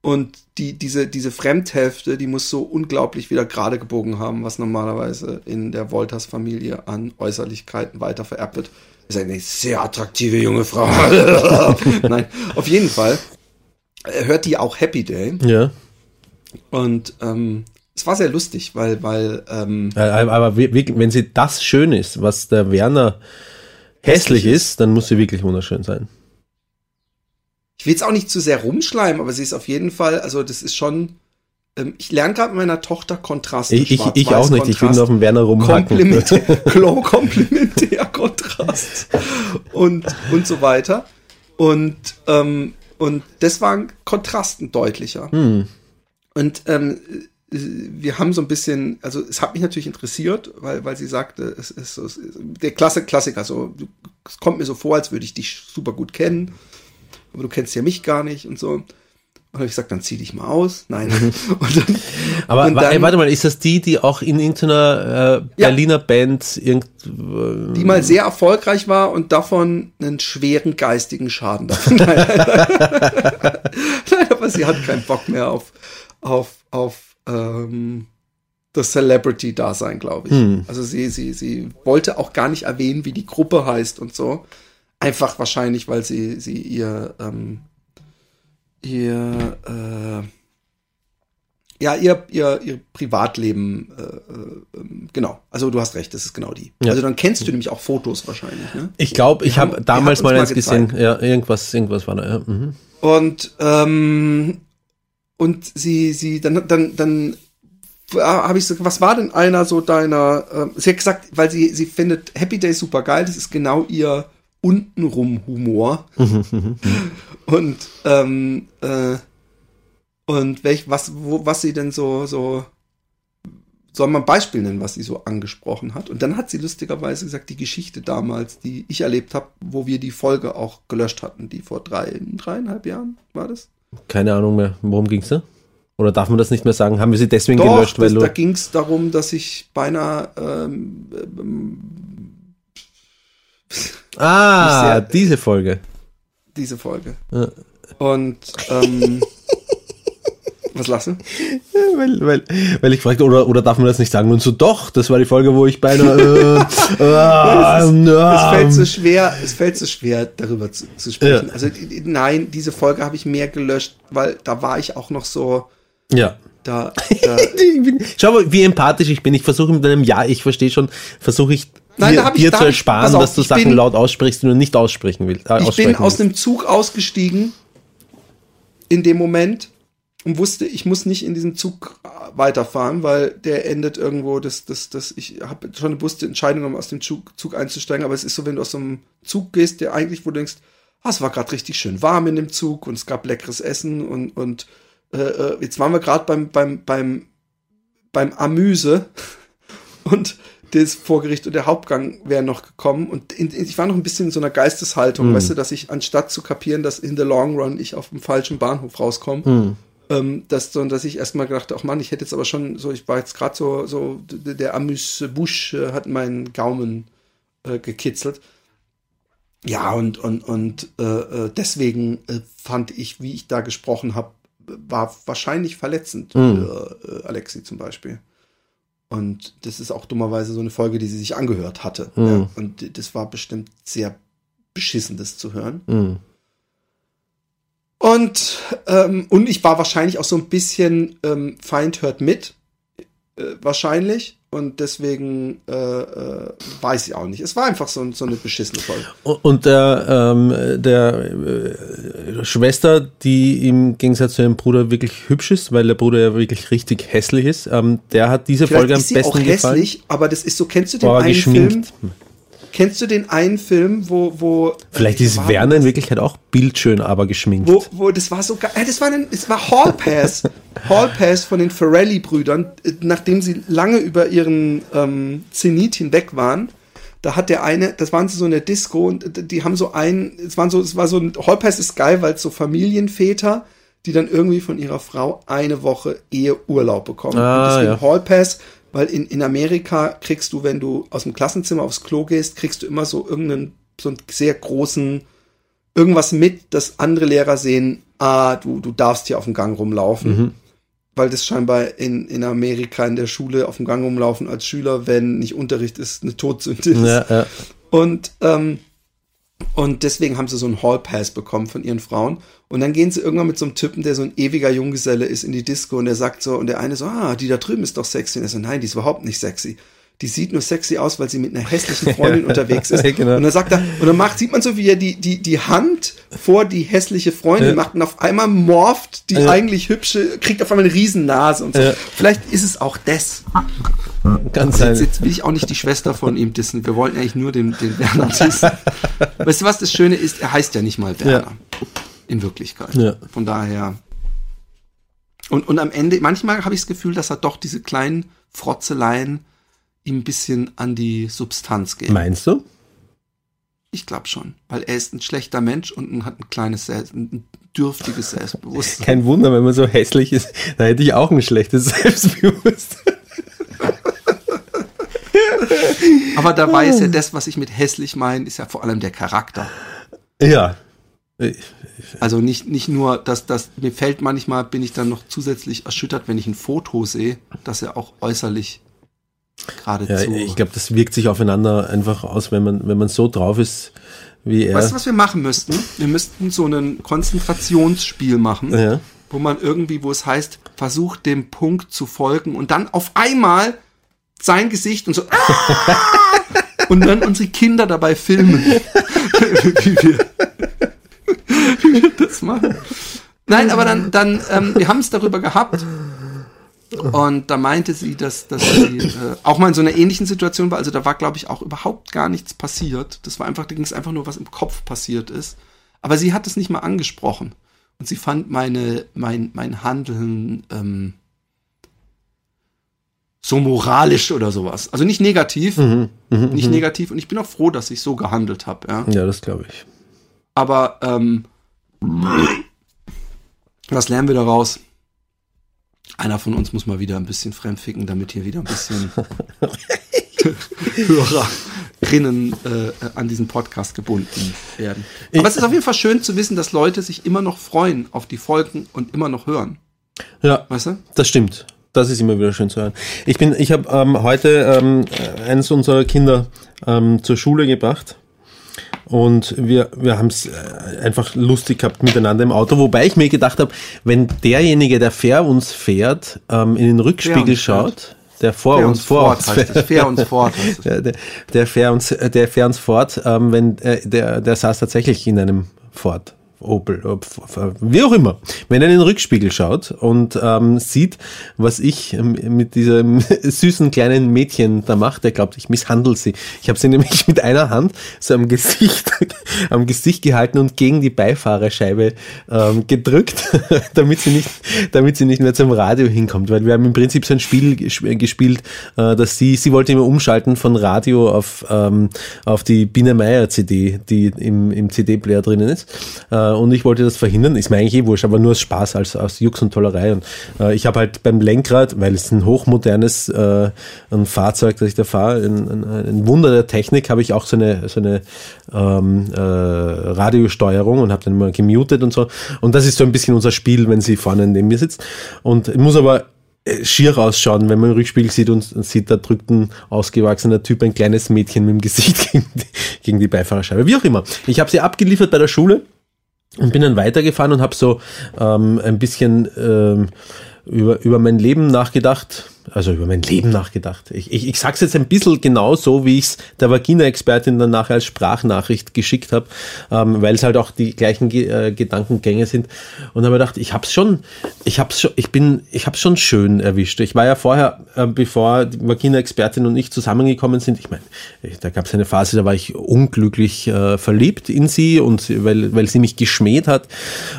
Und die, diese, diese Fremdhälfte, die muss so unglaublich wieder gerade gebogen haben, was normalerweise in der Wolters-Familie an Äußerlichkeiten weiter vererbt wird. Ist eine sehr attraktive junge Frau. Nein, auf jeden Fall äh, hört die auch Happy Day. Ja. Und ähm, es war sehr lustig, weil, weil ähm, Äh, Aber wenn sie das schön ist, was der Werner hässlich, Hässlich ist, dann muss sie wirklich wunderschön sein. ich will jetzt auch nicht zu sehr rumschleimen, aber sie ist auf jeden Fall, also das ist schon. Ähm, ich lerne gerade mit meiner Tochter Kontraste. Ich, ich, ich auch nicht, ich will Kontrast. nur auf den Werner rumhacken. Komplementär, Klo- komplementär Kontrast und, und so weiter. Und, ähm, und das waren Kontrasten deutlicher. Hm. Und ähm, äh, wir haben so ein bisschen, also es hat mich natürlich interessiert, weil, weil sie sagte, es ist so, es ist der Klasse, Klassiker, so, es kommt mir so vor, als würde ich dich super gut kennen, aber du kennst ja mich gar nicht und so. Habe ich gesagt, dann zieh dich mal aus. Nein. Und dann, Aber und dann- warte mal, ist das die, die auch in irgendeiner äh, Ja. Berliner Band irgend, äh, die mal sehr erfolgreich war und davon einen schweren geistigen Schaden davon. Nein, Nein, aber sie hat keinen Bock mehr auf, auf, auf ähm, das Celebrity-Dasein, glaube ich. Hm. Also sie, sie, sie wollte auch gar nicht erwähnen, wie die Gruppe heißt und so. Einfach wahrscheinlich, weil sie, sie ihr, ähm, ihr, äh, ja, ihr, ihr, ihr Privatleben, äh, äh, genau. Also du hast recht, das ist genau die. Ja. Also dann kennst du nämlich auch Fotos wahrscheinlich, ne? Ich glaube, ich habe damals mal eins gesehen. Ja, irgendwas, irgendwas war da. Ja. Mhm. Und ähm, und sie sie dann dann dann habe ich so, was war denn einer so deiner? ähm, sie hat gesagt, weil sie sie findet Happy Day super geil. Das ist genau ihr untenrum Humor. und ähm, äh, und welch was wo was sie denn so so soll man ein Beispiel nennen, was sie so angesprochen hat. Und dann hat sie lustigerweise gesagt, die Geschichte damals, die ich erlebt habe, wo wir die Folge auch gelöscht hatten, die vor drei, dreieinhalb Jahren war das? Keine Ahnung mehr. Worum ging's da? Oder darf man das nicht mehr sagen? Haben wir sie deswegen Doch, gelöscht, weil das, da ging es darum, dass ich beinahe ähm, ähm, ah, sehr- diese Folge. diese Folge. Ja. Und ähm, was lassen? Weil, weil, weil ich fragte, oder, oder darf man das nicht sagen? Und so, doch, das war die Folge, wo ich beinahe. Äh, äh, es, ist, es fällt so schwer, es fällt so schwer, darüber zu, zu sprechen. Ja. Also nein, diese Folge habe ich mehr gelöscht, weil da war ich auch noch so, ja. da, da Schau mal, wie empathisch ich bin. Ich versuche mit einem Ja, ich verstehe schon, versuche ich Nein, dir, da hab ich- dir da zu ersparen, auf, dass du Sachen bin- laut aussprichst, die du nicht aussprechen willst. Äh, ich bin aus dem Zug ausgestiegen in dem Moment und wusste, ich muss nicht in diesem Zug äh, weiterfahren, weil der endet irgendwo, das, das, das, ich habe schon eine bewusste Entscheidung genommen, aus dem Zug, Zug einzusteigen, aber es ist so, wenn du aus so einem Zug gehst, der eigentlich, wo du denkst, ah, es war gerade richtig schön warm in dem Zug und es gab leckeres Essen und, und äh, äh, jetzt waren wir gerade beim, beim, beim, beim Amüse und das Vorgericht und der Hauptgang wären noch gekommen und in, in, ich war noch ein bisschen in so einer Geisteshaltung, weißt du, dass ich anstatt zu kapieren, dass in the long run ich auf dem falschen Bahnhof rauskomme, ähm, dass, dass ich erstmal gedacht, ach Mann, ich hätte jetzt aber schon so, ich war jetzt gerade so, so, der Amüs-Busch äh, hat meinen Gaumen äh, gekitzelt. Ja, und, und, und äh, äh, deswegen äh, fand ich, wie ich da gesprochen habe, war wahrscheinlich verletzend für äh, Alexi zum Beispiel. Und das ist auch dummerweise so eine Folge, die sie sich angehört hatte. Ja. Und das war bestimmt sehr beschissen, das zu hören. Mhm. Und, ähm, und ich war wahrscheinlich auch so ein bisschen ähm, Feind hört mit. Äh, wahrscheinlich. Und deswegen äh, äh, weiß ich auch nicht. Es war einfach so, so eine beschissene Folge. Und der, ähm, der äh, Schwester, die im Gegensatz zu ihrem Bruder wirklich hübsch ist, weil der Bruder ja wirklich richtig hässlich ist, ähm, der hat diese Vielleicht Folge am ist sie besten auch gefallen. hässlich, aber das ist so, kennst du den War einen geschminkt. Film? Kennst du den einen Film, wo, wo Vielleicht äh, ist war Werner in das? Wirklichkeit auch bildschön, aber geschminkt. Wo, wo, das war so geil. Äh, Das war, ein, es war Hall Pass. Hall Pass von den Ferrelli-Brüdern, äh, nachdem sie lange über ihren ähm, Zenit hinweg waren. Da hat der eine, das waren sie so in der Disco und die haben so ein, es waren so, es war so ein, Hall Pass ist geil, weil es so Familienväter, die dann irgendwie von ihrer Frau eine Woche Eheurlaub bekommen. Ah, und deswegen ja. Hall Pass, weil in, in Amerika kriegst du, wenn du aus dem Klassenzimmer aufs Klo gehst, kriegst du immer so irgendeinen, so einen sehr großen, irgendwas mit, dass andere Lehrer sehen, ah, du, du darfst hier auf dem Gang rumlaufen. Mhm. Weil das scheinbar in, in Amerika in der Schule auf dem Gang rumlaufen als Schüler, wenn nicht Unterricht ist, eine Todsünde ist. Ja, ja. Und, ähm, und deswegen haben sie so einen Hall Pass bekommen von ihren Frauen. Und dann gehen sie irgendwann mit so einem Typen, der so ein ewiger Junggeselle ist, in die Disco und der sagt so, und der eine so, ah, die da drüben ist doch sexy. Und er so, nein, die ist überhaupt nicht sexy. Die sieht nur sexy aus, weil sie mit einer hässlichen Freundin unterwegs ist. Genau. Und dann sagt er, und dann macht, sieht man so, wie er die, die, die Hand vor die hässliche Freundin Ja. macht und auf einmal morpht die Ja. eigentlich hübsche, kriegt auf einmal eine Riesennase und so. Ja. Vielleicht ist es auch das. Ganz Also jetzt, jetzt will ich auch nicht die Schwester von ihm dissen. Wir wollten eigentlich nur den, den Werner dissen. weißt du, was das Schöne ist? Er heißt ja nicht mal Werner. In Wirklichkeit. Von daher. Und, und am Ende, manchmal habe ich das Gefühl, dass er doch diese kleinen Frotzeleien ihm ein bisschen an die Substanz gehen. Meinst du? Ich glaube schon. Weil er ist ein schlechter Mensch und ein- hat ein kleines, Selbst- ein dürftiges Selbstbewusstsein. Kein Wunder, wenn man so hässlich ist, da hätte ich auch ein schlechtes Selbstbewusstsein. Aber dabei ist ja das, was ich mit hässlich meine, ist ja vor allem der Charakter. Ja. Also nicht, nicht nur, dass das, mir fällt manchmal, bin ich dann noch zusätzlich erschüttert, wenn ich ein Foto sehe, dass er auch äußerlich Ja, geradezu. ich glaube, das wirkt sich aufeinander einfach aus, wenn man, wenn man so drauf ist wie er. weißt du, was wir machen müssten? Wir müssten so ein Konzentrationsspiel machen, Ja. wo man irgendwie, wo es heißt, versucht dem Punkt zu folgen und dann auf einmal sein Gesicht und so und dann unsere Kinder dabei filmen, wie wir, wie wir das machen. Nein, aber dann, dann ähm, wir haben es darüber gehabt und da meinte sie, dass, dass sie äh, auch mal in so einer ähnlichen Situation war. Also da war, glaube ich, auch überhaupt gar nichts passiert. Das war einfach, da ging es einfach nur, was im Kopf passiert ist. Aber sie hat es nicht mal angesprochen. Und sie fand meine, mein, mein Handeln ähm, so moralisch oder sowas. Also nicht negativ, nicht negativ. Und ich bin auch froh, dass ich so gehandelt habe. Ja. Ja, das glaube ich. Aber ähm, was lernen wir daraus? Einer von uns muss mal wieder ein bisschen fremdficken, damit hier wieder ein bisschen Hörerinnen äh, an diesen Podcast gebunden werden. Aber es ist auf jeden Fall schön zu wissen, dass Leute sich immer noch freuen auf die Folgen und immer noch hören. Ja, Weißt du? das stimmt. Das ist immer wieder schön zu hören. Ich bin, ich habe ähm, heute ähm, eines unserer Kinder ähm, zur Schule gebracht. Und wir, wir haben es einfach lustig gehabt miteinander im Auto, wobei ich mir gedacht habe, wenn derjenige, der fair uns fährt, ähm, in den Rückspiegel schaut, der vor Fair uns, uns fort uns heißt es. Fair uns fort der, der, der fährt uns, äh, der fährt uns fort, ähm, wenn äh, der, der saß tatsächlich in einem Ford. Opel, f- wie auch immer, wenn er in den Rückspiegel schaut und ähm, sieht, was ich ähm, mit diesem süßen kleinen Mädchen da mache, der glaubt, ich misshandle sie. Ich habe sie nämlich mit einer Hand so am Gesicht, am Gesicht gehalten und gegen die Beifahrerscheibe ähm, gedrückt, damit sie nicht, damit sie nicht mehr zum Radio hinkommt, weil wir haben im Prinzip so ein Spiel ges- gespielt, äh, dass sie, sie wollte immer umschalten von Radio auf, ähm, auf die Biene Meier CD, die im, im CD-Player drinnen ist. Äh, und ich wollte das verhindern, ist mir eigentlich eh wurscht, aber nur aus Spaß, als aus Jux und Tollerei. Und äh, ich habe halt beim Lenkrad, weil es ein hochmodernes äh, ein Fahrzeug, das ich da fahre, ein, ein, ein Wunder der Technik, habe ich auch so eine, so eine ähm, äh, Radiosteuerung und habe dann mal gemutet und so. Und das ist so ein bisschen unser Spiel, wenn sie vorne neben mir sitzt. Und ich muss aber äh, schier ausschauen, wenn man im Rückspiegel sieht und und sieht, da drückt ein ausgewachsener Typ ein kleines Mädchen mit dem Gesicht gegen die, gegen die Beifahrerscheibe. Wie auch immer. Ich habe sie abgeliefert bei der Schule und bin dann weitergefahren und habe so ähm, ein bisschen ähm, über, über mein Leben nachgedacht, also über mein Leben nachgedacht. Ich, ich, ich sage es jetzt ein bisschen genau so, wie ich es der Vagina-Expertin dann nachher als Sprachnachricht geschickt habe, ähm, weil es halt auch die gleichen Ge äh, Gedankengänge sind. Und habe gedacht, ich hab's schon, ich hab's schon, ich bin, ich hab's schon schön erwischt. Ich war ja vorher, äh, bevor die Vagina-Expertin und ich zusammengekommen sind, ich meine, da gab es eine Phase, da war ich unglücklich äh, verliebt in sie und weil, weil sie mich geschmäht hat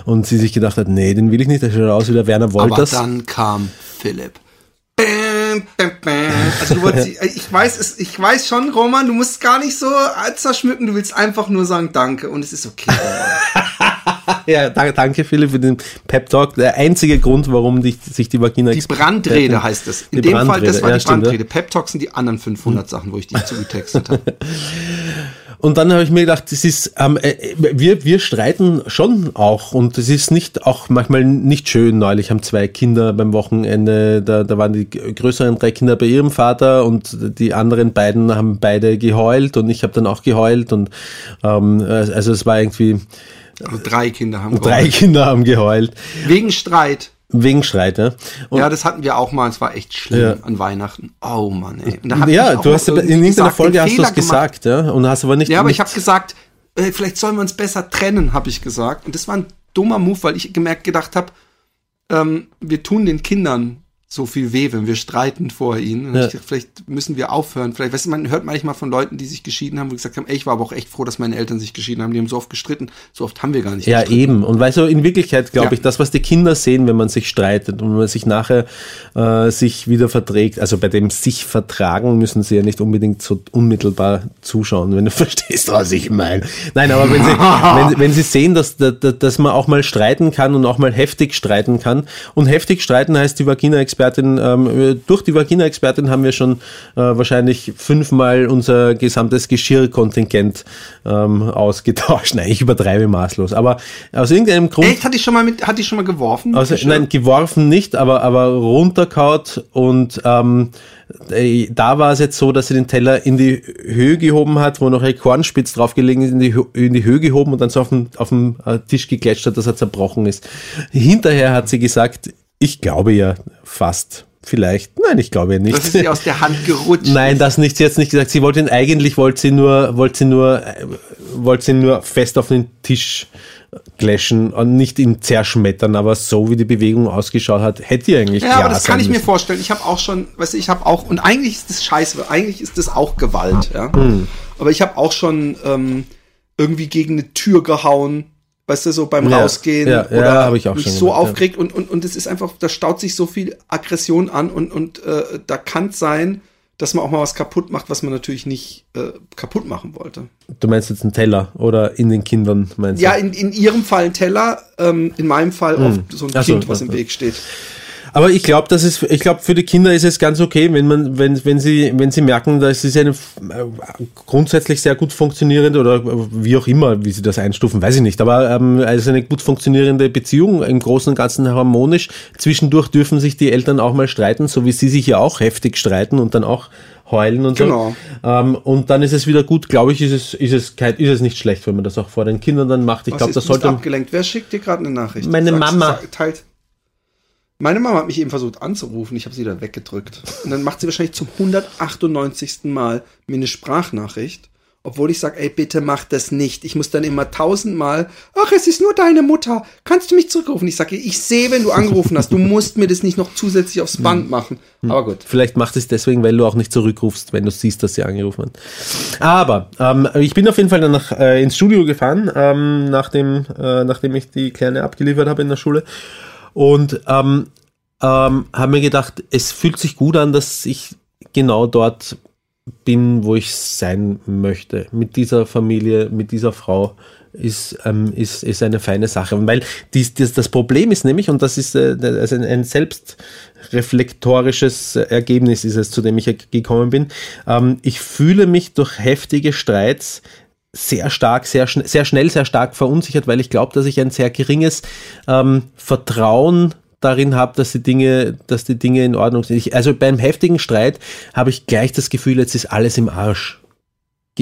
und sie sich gedacht hat, nee, den will ich nicht, der schaut aus wie der Werner Aber Wolters. dann kam Philipp. Also du wolltest, ich weiß es, ich weiß schon, Roman, du musst gar nicht so zerschmücken, du willst einfach nur sagen Danke und es ist okay. Roman. Ja, da, danke Philipp für den Pep Talk. Der einzige Grund, warum dich, sich die Vagina Die Brandrede heißt es. In dem Fall, das war ja, die stimmt, Brandrede. Pep Talks sind die anderen 500 Sachen, wo ich dich zugetextet habe. Und dann habe ich mir gedacht, das ist, ähm, äh, wir, wir streiten schon auch und es ist nicht auch manchmal nicht schön. Neulich haben zwei Kinder beim Wochenende, da, da waren die größeren drei Kinder bei ihrem Vater und die anderen beiden haben beide geheult und ich habe dann auch geheult und ähm, also es war irgendwie Also drei Kinder haben drei geheult. Kinder haben geheult Wegen Streit. Ja, und, ja, das hatten wir auch mal. Es war echt schlimm Ja. an Weihnachten. Oh Mann, ey. Ja du hast in irgendeiner Folge hast du es gesagt, ja, und hast aber nicht. Ja, aber ich habe gesagt, äh, vielleicht sollen wir uns besser trennen, habe ich gesagt. Und das war ein dummer Move, weil ich gemerkt gedacht habe, ähm, wir tun den Kindern so viel weh, wenn wir streiten vor ihnen. Ja. dachte, vielleicht müssen wir aufhören. Vielleicht, weißt du, man hört manchmal von Leuten, die sich geschieden haben, wo gesagt haben, ey, ich war aber auch echt froh, dass meine Eltern sich geschieden haben. Die haben so oft gestritten. So oft haben wir gar nicht Ja, gestritten. eben. Und weißt du, in Wirklichkeit glaube Ja. ich, das, was die Kinder sehen, wenn man sich streitet und wenn man sich nachher äh, sich wieder verträgt, also bei dem sich vertragen müssen sie ja nicht unbedingt so unmittelbar zuschauen, wenn du verstehst, was ich meine. Nein, aber wenn sie, wenn, wenn sie sehen, dass, dass, man auch mal streiten kann und auch mal heftig streiten kann und heftig streiten heißt die Vagina-Expertin, ähm, durch die Vagina-Expertin haben wir schon äh, wahrscheinlich fünfmal unser gesamtes Geschirrkontingent ähm, ausgetauscht. Nein, ich übertreibe maßlos. Aber aus irgendeinem Grund. Echt? Hat die schon mal mit, hat die schon mal geworfen? Also, nein, geworfen nicht, aber, aber runterkaut und ähm, äh, da war es jetzt so, dass sie den Teller in die Höhe gehoben hat, wo noch ein Kornspitz draufgelegen ist, in die, in die Höhe gehoben und dann so auf den, auf den äh, Tisch geklatscht hat, dass er zerbrochen ist. Hinterher hat sie gesagt, ich glaube ja fast. Vielleicht. Nein, ich glaube ja nicht. Das ist ihr aus der Hand gerutscht. Nein, das nicht. Sie hat nicht gesagt. Sie wollte ihn eigentlich, wollte sie nur, wollte sie nur, wollte sie nur fest auf den Tisch gläschen und nicht ihn zerschmettern, aber so wie die Bewegung ausgeschaut hat, hätte die eigentlich Ja, aber das kann ich mir vorstellen. Ich habe auch schon, weißt du, ich habe auch, und eigentlich ist das scheiße, eigentlich ist das auch Gewalt, ja. Hm. Aber ich habe auch schon ähm, irgendwie gegen eine Tür gehauen, weißt du, so beim Ja, Rausgehen ja, ja, oder hab ich auch mich schon so gemacht, ja. aufgeregt und, und, und es ist einfach, da staut sich so viel Aggression an und, und äh, da kann es sein, dass man auch mal was kaputt macht, was man natürlich nicht äh, kaputt machen wollte. Du meinst jetzt einen Teller oder in den Kindern meinst Ja, du? in, in ihrem Fall ein Teller, ähm, in meinem Fall oft so ein Hm. Ach so, Kind, was ja, im ja. Weg steht. Aber ich glaube, dass es, ich glaube, für die Kinder ist es ganz okay, wenn man, wenn, wenn sie, wenn sie merken, dass es eine äh, grundsätzlich sehr gut funktionierende oder wie auch immer, wie sie das einstufen, weiß ich nicht. Aber ähm, also eine gut funktionierende Beziehung im Großen und Ganzen harmonisch. Zwischendurch dürfen sich die Eltern auch mal streiten, so wie sie sich ja auch heftig streiten und dann auch heulen und Genau. so. Ähm, und dann ist es wieder gut. Glaube ich, ist es, ist es, kein, ist es nicht schlecht, wenn man das auch vor den Kindern dann macht. Ich glaube, ist, das sollte. abgelenkt. Wer schickt dir gerade eine Nachricht? Meine Mama. Sag, teilt. Meine Mama hat mich eben versucht anzurufen, ich habe sie da weggedrückt. Und dann macht sie wahrscheinlich zum 198. Mal mir eine Sprachnachricht, obwohl ich sage, ey, bitte mach das nicht. Ich muss dann immer tausendmal, ach, es ist nur deine Mutter, kannst du mich zurückrufen? Ich sage, ich sehe, wenn du angerufen hast, du musst mir das nicht noch zusätzlich aufs Band machen. Aber gut. Vielleicht macht es deswegen, weil du auch nicht zurückrufst, wenn du siehst, dass sie angerufen hat. Aber ähm, ich bin auf jeden Fall dann nach, äh, ins Studio gefahren, ähm, nachdem, äh, nachdem ich die Kleine abgeliefert habe in der Schule. Und ähm, ähm, habe mir gedacht, es fühlt sich gut an, dass ich genau dort bin, wo ich sein möchte. Mit dieser Familie, mit dieser Frau ist, ähm, ist, ist eine feine Sache. Weil dies, dies, das Problem ist nämlich, und das ist äh, also ein, ein selbstreflektorisches Ergebnis ist es, zu dem ich gekommen bin, ähm, ich fühle mich durch heftige Streits sehr stark, sehr, schn sehr schnell, sehr stark verunsichert, weil ich glaube, dass ich ein sehr geringes ähm, Vertrauen darin habe, dass die Dinge, dass die Dinge in Ordnung sind. Ich, also beim heftigen Streit habe ich gleich das Gefühl, jetzt ist alles im Arsch.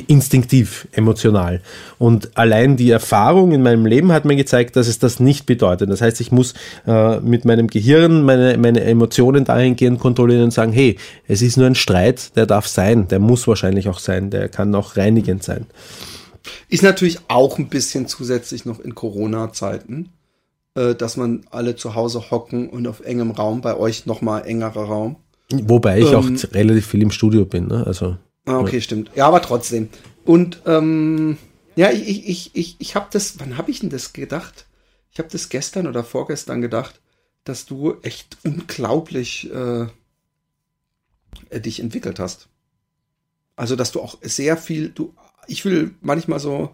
Instinktiv, emotional. Und allein die Erfahrung in meinem Leben hat mir gezeigt, dass es das nicht bedeutet. Das heißt, ich muss äh, mit meinem Gehirn meine, meine Emotionen dahingehend kontrollieren und sagen, hey, es ist nur ein Streit, der darf sein, der muss wahrscheinlich auch sein, der kann auch reinigend sein. Ist natürlich auch ein bisschen zusätzlich noch in Corona-Zeiten, äh, dass man alle zu Hause hocken und auf engem Raum, bei euch nochmal engerer Raum. Wobei ich Ähm. auch relativ viel im Studio bin. Ne? Also Ah, okay, stimmt. Ja, aber trotzdem. Und ähm, ja, ich, ich, ich, ich, ich habe das, wann habe ich denn das gedacht? Ich habe das gestern oder vorgestern gedacht, dass du echt unglaublich äh, äh, dich entwickelt hast. Also, dass du auch sehr viel, du, ich will manchmal so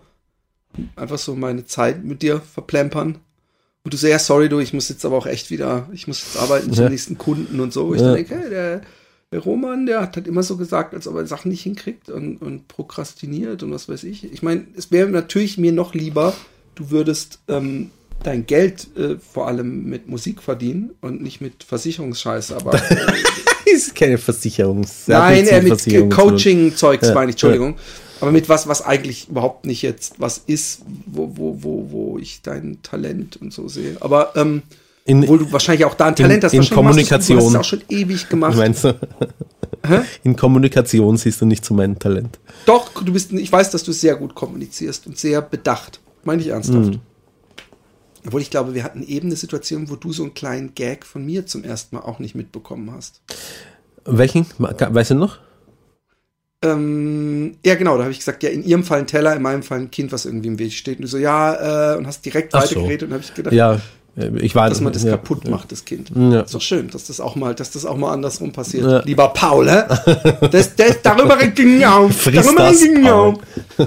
einfach so meine Zeit mit dir verplempern. Und du so, ja, sorry, du, ich muss jetzt aber auch echt wieder, ich muss jetzt arbeiten zum Ja. nächsten Kunden und so. Ich Ja. denke, hey, der, der Roman, der hat halt immer so gesagt, als ob er Sachen nicht hinkriegt und, und prokrastiniert und was weiß ich. Ich meine, es wäre natürlich mir noch lieber, du würdest ähm, dein Geld äh, vor allem mit Musik verdienen und nicht mit Versicherungsscheiße, aber ist keine Versicherungs. Nein, äh, mit. Coaching-Zeugs Ja, meine ich, Entschuldigung. Aber mit was, was eigentlich überhaupt nicht jetzt was ist, wo, wo, wo, wo ich dein Talent und so sehe. Aber ähm, In- obwohl du wahrscheinlich auch da ein Talent hast, in wahrscheinlich machst Kommunikation. Du hast es auch schon ewig gemacht. Meinst du? In Kommunikation siehst du nicht so mein Talent. Doch, du bist, ich weiß, dass du sehr gut kommunizierst und sehr bedacht. Meine ich ernsthaft. Hm. Obwohl ich glaube, wir hatten eben eine Situation, wo du so einen kleinen Gag von mir zum ersten Mal auch nicht mitbekommen hast. Welchen? Weißt du noch? Ähm, ja, genau, da habe ich gesagt, ja, in ihrem Fall ein Teller, in meinem Fall ein Kind, was irgendwie im Weg steht. Und du so, ja, äh, und hast direkt Ach so. weitergeredet und habe ich gedacht, Ja, ich war. dass man das ja, kaputt macht, das Kind. Ja. Ist doch schön, dass das auch mal, dass das auch mal andersrum passiert. Ja. Lieber Paul, hä? Das, das, darüber ging auf. Friss darüber das, ging auf.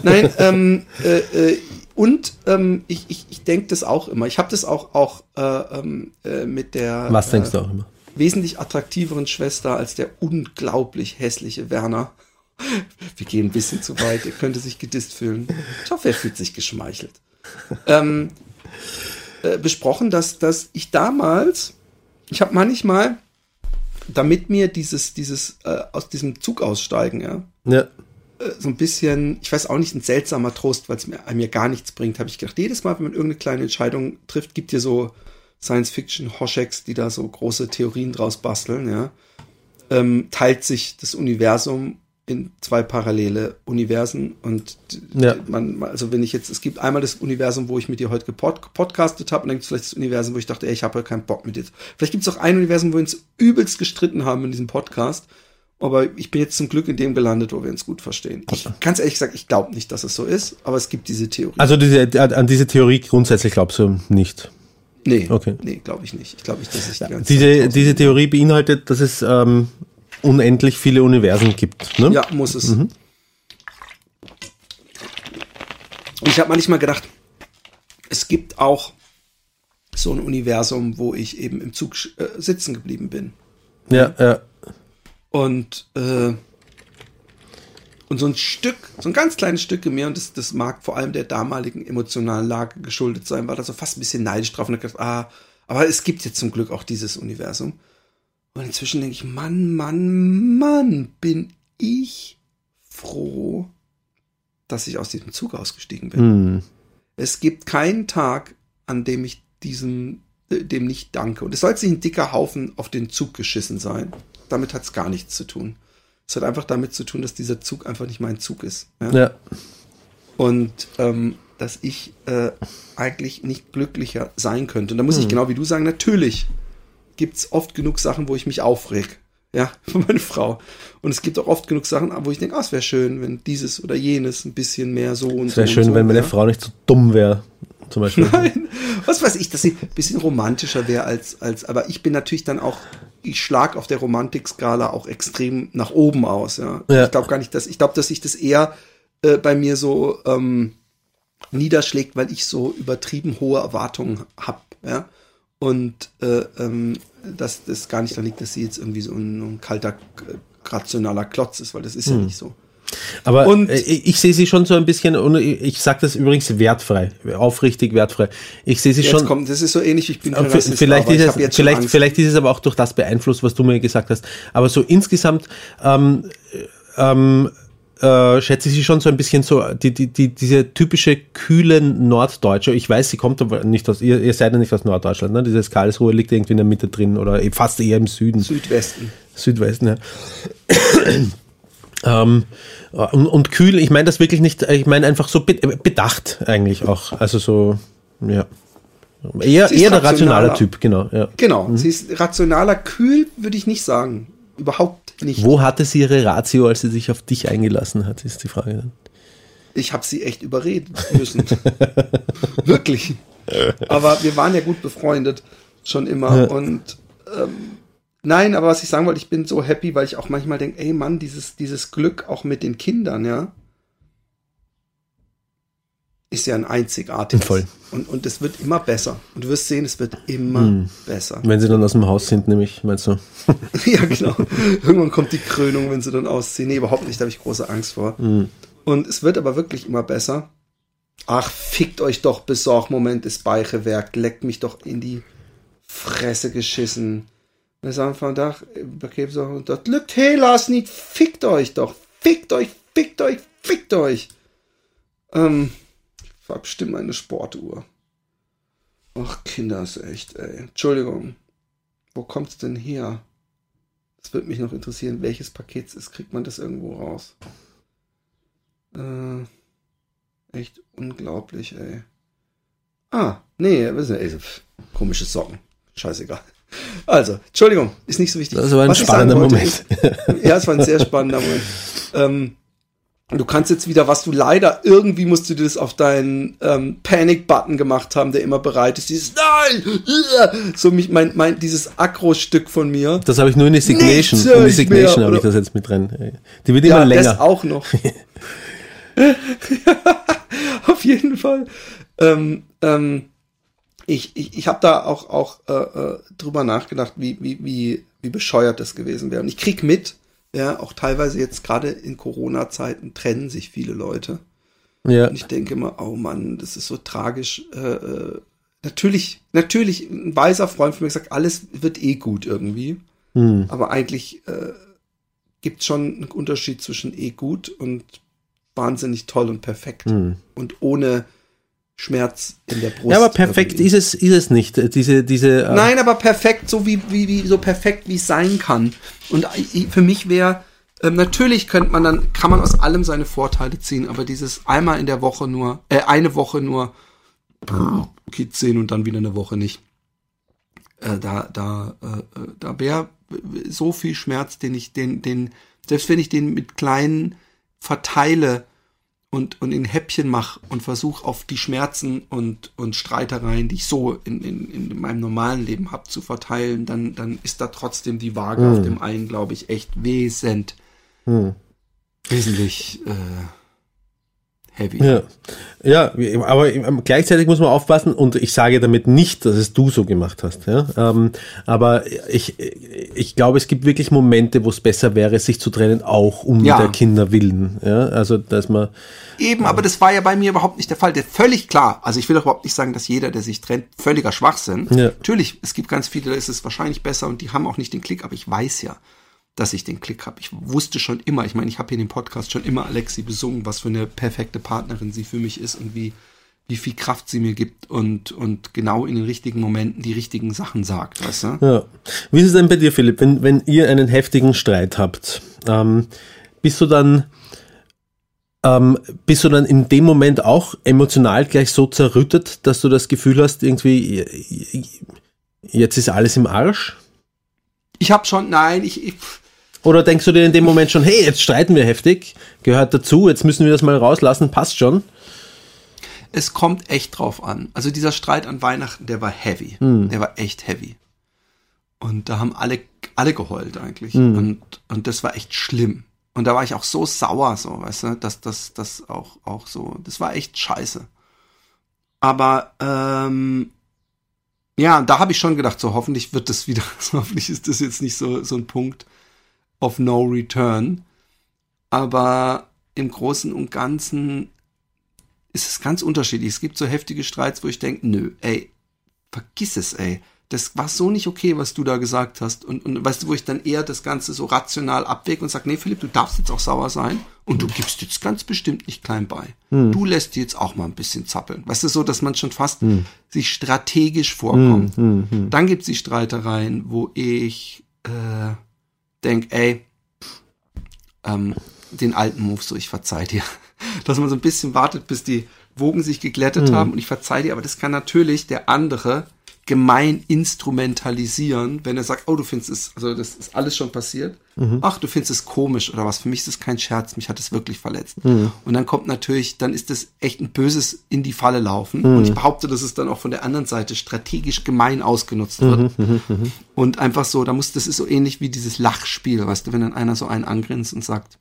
Nein, ähm, äh, äh, und ähm, ich, ich, ich denke das auch immer. Ich habe das auch, auch äh, ähm, äh, mit der Was denkst äh, du auch immer? wesentlich attraktiveren Schwester als der unglaublich hässliche Werner. Wir gehen ein bisschen zu weit, er könnte sich gedisst fühlen. Ich hoffe, er fühlt sich geschmeichelt. Ähm, äh, besprochen, dass, dass ich damals, ich habe manchmal, damit mir dieses, dieses, äh, aus diesem Zug aussteigen, ja, Ja. äh, so ein bisschen, ich weiß auch nicht, ein seltsamer Trost, weil es mir, mir gar nichts bringt, habe ich gedacht, jedes Mal, wenn man irgendeine kleine Entscheidung trifft, gibt dir so Science-Fiction-Hosheks, die da so große Theorien draus basteln, ja, ähm, teilt sich das Universum in zwei parallele Universen und Ja. man, also wenn ich jetzt, es gibt einmal das Universum, wo ich mit dir heute gepod, gepodcastet habe und dann gibt es vielleicht das Universum, wo ich dachte, ey, ich habe ja keinen Bock mit dir. Vielleicht gibt es auch ein Universum, wo wir uns übelst gestritten haben in diesem Podcast, aber ich bin jetzt zum Glück in dem gelandet, wo wir uns gut verstehen. Ich, ganz ehrlich gesagt, ich glaube nicht, dass es so ist, aber es gibt diese Theorie. Also diese, an diese Theorie grundsätzlich glaubst du nicht. nee, okay. nee, glaube ich nicht. Ich glaube nicht, dass ich die ganze Zeit Diese, draußen diese. Theorie beinhaltet, dass es ähm, unendlich viele Universen gibt. Ne? Ja, muss es. Und ich habe manchmal gedacht, es gibt auch so ein Universum, wo ich eben im Zug äh, sitzen geblieben bin. Ja, ja. Und, äh, und so ein Stück, so ein ganz kleines Stück in mir, und das, das mag vor allem der damaligen emotionalen Lage geschuldet sein, war da so fast ein bisschen neidisch drauf und gedacht, ah, aber es gibt jetzt zum Glück auch dieses Universum. Und inzwischen denke ich, Mann, Mann, Mann, bin ich froh, dass ich aus diesem Zug ausgestiegen bin. Hm. Es gibt keinen Tag, an dem ich diesem, äh, dem nicht danke. Und es soll jetzt nicht ein dicker Haufen auf den Zug geschissen sein. Damit hat es gar nichts zu tun. Es hat einfach damit zu tun, dass dieser Zug einfach nicht mein Zug ist. Ja? Ja. Und ähm, dass ich äh, eigentlich nicht glücklicher sein könnte. Und da muss ich genau wie du sagen, natürlich gibt es oft genug Sachen, wo ich mich aufreg. Ja, für meine Frau. Und es gibt auch oft genug Sachen, wo ich denke, ah, es wäre schön, wenn dieses oder jenes ein bisschen mehr so und Es so. wäre und schön, so, wenn meine ja. Frau nicht so dumm wäre. Zum Beispiel. Nein, was weiß ich, dass sie ein bisschen romantischer wäre als, als, aber ich bin natürlich dann auch, ich schlag auf der Romantikskala auch extrem nach oben aus, ja. Ja. Ich glaube gar nicht, dass, ich glaube, dass sich das eher äh, bei mir so ähm, niederschlägt, weil ich so übertrieben hohe Erwartungen hab, ja. Und äh, ähm, dass das gar nicht da liegt, dass sie jetzt irgendwie so ein, ein kalter, äh, rationaler Klotz ist, weil das ist ja nicht so. Aber Und- äh, ich, sehe sie schon so ein bisschen, und ich, sage das übrigens wertfrei, aufrichtig wertfrei. Ich sehe sie Jetzt schon. kommt, das ist so ähnlich, ich bin kein v- Rassist, vielleicht, ist es, vielleicht, vielleicht ist es aber auch durch das beeinflusst, was du mir gesagt hast. Aber so insgesamt ähm, ähm, äh, schätze ich sie schon so ein bisschen so, die, die, die, diese typische kühle Norddeutsche. Ich weiß, sie kommt aber nicht aus, ihr, ihr seid ja nicht aus Norddeutschland, ne? Dieses Karlsruhe liegt irgendwie in der Mitte drin oder fast eher im Süden. Südwesten. Südwesten, ja. ähm, und, und kühl, ich meine das wirklich nicht, ich meine einfach so be- bedacht eigentlich auch. Also so, ja. Eher, eher der rationale rationaler. Typ, genau. Ja. Genau, sie ist rationaler, kühl, würde ich nicht sagen. Überhaupt nicht. Wo hatte sie ihre Ratio, als sie sich auf dich eingelassen hat, ist die Frage dann. Ich habe sie echt überreden müssen. Wirklich. Aber wir waren ja gut befreundet, schon immer. Ja. Und ähm, nein, aber was ich sagen wollte, ich bin so happy, weil ich auch manchmal denke, ey Mann, dieses, dieses Glück auch mit den Kindern, ja, ist ja ein einzigartiges. Voll. Und, und es wird immer besser. Und du wirst sehen, es wird immer besser. Wenn sie dann aus dem Haus sind, nämlich, meinst du? Ja, genau. Irgendwann kommt die Krönung, wenn sie dann ausziehen. Nee, überhaupt nicht, da habe ich große Angst vor. Und es wird aber wirklich immer besser. Ach, fickt euch doch, Besorgmoment ist Beichewerk. Leckt mich doch in die Fresse geschissen. Wir sagen von Dach, und dort lügt Helas nicht, fickt euch doch. Fickt euch, fickt euch, fickt euch. Ähm, ich war bestimmt eine Sportuhr. Ach, Kinder ist echt, ey. Entschuldigung. Wo kommt's denn her? Das würde mich noch interessieren, welches Paket es ist. Kriegt man das irgendwo raus? Äh, echt unglaublich, ey. Ah, nee, wissen wir, ey, komische Socken. Scheißegal. Also, Entschuldigung, ist nicht so wichtig. Das war ein Was spannender Ist, ja, es war ein sehr spannender Moment. Ähm, du kannst jetzt wieder, was du leider, irgendwie musst du das auf deinen ähm, Panic-Button gemacht haben, der immer bereit ist. Dieses Nein! So mich, mein, mein, dieses Akro-Stück von mir. Das habe ich nur in die Signation. Nichts höre In die ich Signation mehr, habe ich das jetzt mit drin. Die wird immer ja, länger. das auch noch. Auf jeden Fall. Ähm, ähm, ich ich, ich habe da auch, auch äh, äh, drüber nachgedacht, wie, wie, wie, wie bescheuert das gewesen wäre. Und ich krieg mit, ja, auch teilweise jetzt gerade in Corona-Zeiten trennen sich viele Leute. Ja. Und ich denke immer, oh Mann, das ist so tragisch. Äh, äh, natürlich, natürlich, ein weiser Freund von mir gesagt, alles wird eh gut irgendwie. Hm. Aber eigentlich äh, gibt schon einen Unterschied zwischen eh gut und wahnsinnig toll und perfekt. Hm. Und ohne Schmerz in der Brust. Ja, aber perfekt irgendwie. ist es, ist es nicht. Diese, diese, äh, Nein, aber perfekt, so wie, wie, wie so perfekt, wie es sein kann. Und für mich wäre, ähm, natürlich könnte man dann, kann man aus allem seine Vorteile ziehen, aber dieses einmal in der Woche nur, äh, eine Woche nur Kids sehen und dann wieder eine Woche nicht. Äh, da, da, äh, äh, da wäre so viel Schmerz, den ich, den, den, selbst wenn ich den mit kleinen verteile und, und in Häppchen mache und versuche auf die Schmerzen und, und Streitereien, die ich so in, in, in meinem normalen Leben habe, zu verteilen, dann, dann ist da trotzdem die Waage auf dem einen, glaube ich, echt wesent, Hm. wesentlich äh, heavy. Ja. ja, aber gleichzeitig muss man aufpassen und ich sage damit nicht, dass es du so gemacht hast. Ja? Ähm, aber ich, ich glaube, es gibt wirklich Momente, wo es besser wäre, sich zu trennen, auch um Ja. der Kinder willen. Ja? Also, dass man, Eben, aber das war ja bei mir überhaupt nicht der Fall. Der völlig klar. Also ich will doch überhaupt nicht sagen, dass jeder, der sich trennt, völliger Schwachsinn. Ja. Natürlich, es gibt ganz viele, da ist es wahrscheinlich besser und die haben auch nicht den Klick, aber ich weiß ja, dass ich den Klick habe. Ich wusste schon immer, ich meine, ich habe hier in dem Podcast schon immer Alexi besungen, was für eine perfekte Partnerin sie für mich ist und wie, wie viel Kraft sie mir gibt und, und genau in den richtigen Momenten die richtigen Sachen sagt, weißt du? ja. Wie ist es denn bei dir, Philipp, wenn, wenn ihr einen heftigen Streit habt, ähm, bist du dann, ähm, bist du dann in dem Moment auch emotional gleich so zerrüttet, dass du das Gefühl hast, irgendwie, jetzt ist alles im Arsch? Ich habe schon, nein, ich, ich Oder denkst du dir in dem Moment schon, hey, jetzt streiten wir heftig, gehört dazu, jetzt müssen wir das mal rauslassen, passt schon? es kommt echt drauf an. Also dieser Streit an Weihnachten, der war heavy. Der war echt heavy. Und da haben alle, alle geheult eigentlich. Und, und das war echt schlimm. Und da war ich auch so sauer, so, weißt du, dass das, das auch, auch so, das war echt scheiße. Aber, ähm, ja, da habe ich schon gedacht, so hoffentlich wird das wieder, hoffentlich ist das jetzt nicht so, so ein Punkt of no return. Aber im Großen und Ganzen ist es ganz unterschiedlich. Es gibt so heftige Streits, wo ich denke, nö, ey, vergiss es, ey. Das war so nicht okay, was du da gesagt hast. Und, und weißt du, wo ich dann eher das Ganze so rational abwäge und sage, nee, Philipp, du darfst jetzt auch sauer sein und du gibst jetzt ganz bestimmt nicht klein bei. Du lässt dir jetzt auch mal ein bisschen zappeln. Weißt du, so, dass man schon fast sich strategisch vorkommt. Dann gibt's die Streitereien, wo ich äh, denk, ey, ähm, den alten Move so, ich verzeih dir. Dass man so ein bisschen wartet, bis die Wogen sich geglättet haben und ich verzeih dir, aber das kann natürlich der andere gemein instrumentalisieren, wenn er sagt, oh, du findest es, also das ist alles schon passiert. Ach, du findest es komisch oder was. Für mich ist es kein Scherz, mich hat es wirklich verletzt. Und dann kommt natürlich, dann ist das echt ein böses in die Falle laufen. Und ich behaupte, dass es dann auch von der anderen Seite strategisch gemein ausgenutzt wird. Und einfach so, da muss, das ist so ähnlich wie dieses Lachspiel, weißt du, wenn dann einer so einen angrinst und sagt,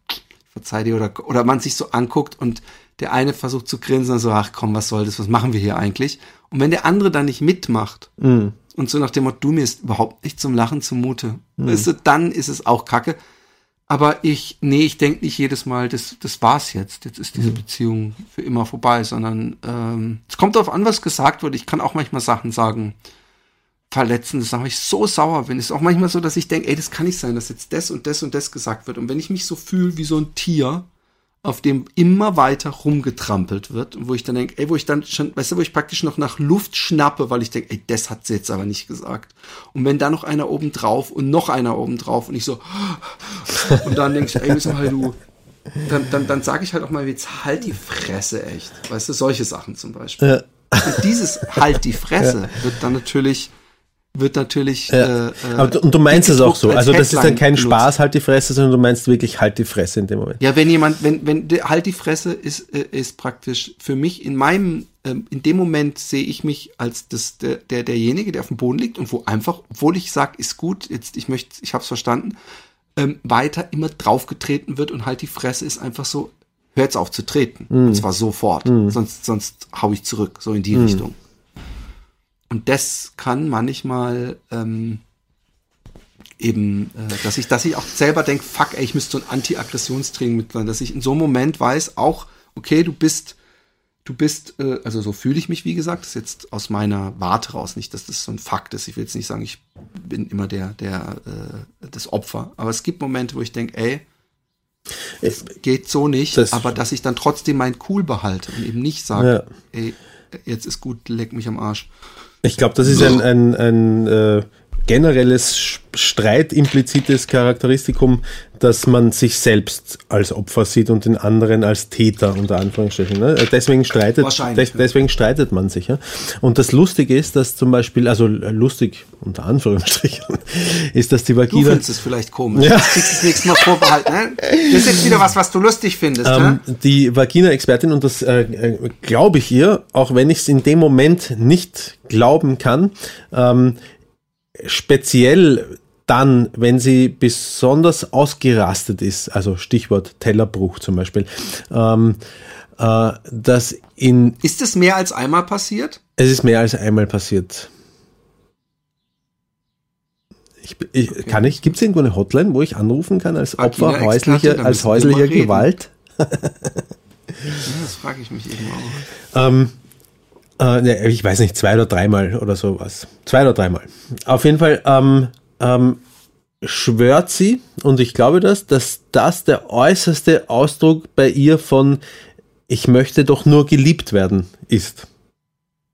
verzeih dir, oder, oder man sich so anguckt und der eine versucht zu grinsen und so, ach komm, was soll das, was machen wir hier eigentlich? Und wenn der andere dann nicht mitmacht und so nach dem Motto, du mir ist überhaupt nicht zum Lachen zumute, weißt du, dann ist es auch kacke. Aber ich, nee, ich denke nicht jedes Mal, das, das war's jetzt. Jetzt ist diese Beziehung für immer vorbei, sondern ähm, es kommt darauf an, was gesagt wird. Ich kann auch manchmal Sachen sagen, verletzen, das ich so sauer bin. Es ist auch manchmal so, dass ich denke, ey, das kann nicht sein, dass jetzt das und das und das gesagt wird. Und wenn ich mich so fühle wie so ein Tier, auf dem immer weiter rumgetrampelt wird und wo ich dann denke, ey, wo ich dann schon, weißt du, wo ich praktisch noch nach Luft schnappe, weil ich denke, ey, das hat sie jetzt aber nicht gesagt. Und wenn da noch einer oben drauf und noch einer oben drauf und ich so und dann denkst du, ey, müssen halt du dann, dann, dann sage ich halt auch mal, jetzt halt die Fresse echt. Weißt du, solche Sachen zum Beispiel. Ja. Und dieses halt die Fresse wird dann natürlich wird natürlich Ja. äh, äh, Aber du, und du meinst es auch so. als Also das ist dann kein benutzt. Spaß, halt die Fresse, sondern du meinst wirklich halt die Fresse in dem Moment. Ja, wenn jemand, wenn, wenn, halt die Fresse ist, äh, ist praktisch für mich in meinem, ähm, in dem Moment sehe ich mich als das, der, der, derjenige, der auf dem Boden liegt und wo einfach, obwohl ich sag, ist gut, jetzt, ich möchte, ich hab's verstanden, ähm, weiter immer draufgetreten wird und halt die Fresse ist einfach so, hör jetzt auf zu treten. Und zwar sofort. Sonst, sonst hau ich zurück, so in die Richtung. Und das kann manchmal, ähm, eben, äh, dass ich, dass ich auch selber denke, fuck, ey, ich müsste so ein Anti-Aggressionstraining mitmachen, dass ich in so einem Moment weiß, auch, okay, du bist, du bist, äh, also so fühle ich mich, wie gesagt, das ist jetzt aus meiner Warte raus, nicht, dass das so ein Fakt ist. Ich will jetzt nicht sagen, ich bin immer der, der, äh, das Opfer. Aber es gibt Momente, wo ich denke, ey, es geht so nicht, Das- aber dass ich dann trotzdem mein Cool behalte und eben nicht sage, Ja. ey, jetzt ist gut, leck mich am Arsch. Ich glaube, das ist ein, ein, ein äh, generelles Streit implizites Charakteristikum, dass man sich selbst als Opfer sieht und den anderen als Täter unter Anführungsstrichen. Ne? Deswegen streitet, des, deswegen streitet man sich. Ja? Und das Lustige ist, dass zum Beispiel, also äh, lustig unter Anführungsstrichen, ist, dass die Du Vagina findest es vielleicht komisch. Ja. Das kriegst du das nächste Mal vorbehalten. Ne? Das ist jetzt wieder was, was du lustig findest. Ähm, ne? die Vagina-Expertin, und das äh, äh, glaube ich ihr, auch wenn ich es in dem Moment nicht glauben kann, ähm, speziell dann, wenn sie besonders ausgerastet ist, also Stichwort Tellerbruch zum Beispiel, ähm, äh, dass in, Ist es mehr als einmal passiert? es ist mehr als einmal passiert. Ich, ich, Kann ich, gibt es irgendwo eine Hotline, wo ich anrufen kann als Opfer Vagina-Experte, häuslicher, als häuslicher. Gewalt? Ja, das frage ich mich eben auch. Ähm, äh, ne, ich weiß nicht, zwei oder dreimal oder sowas. Zwei oder dreimal. Auf jeden Fall ähm, ähm, schwört sie, und ich glaube das, dass das der äußerste Ausdruck bei ihr von ich möchte doch nur geliebt werden ist.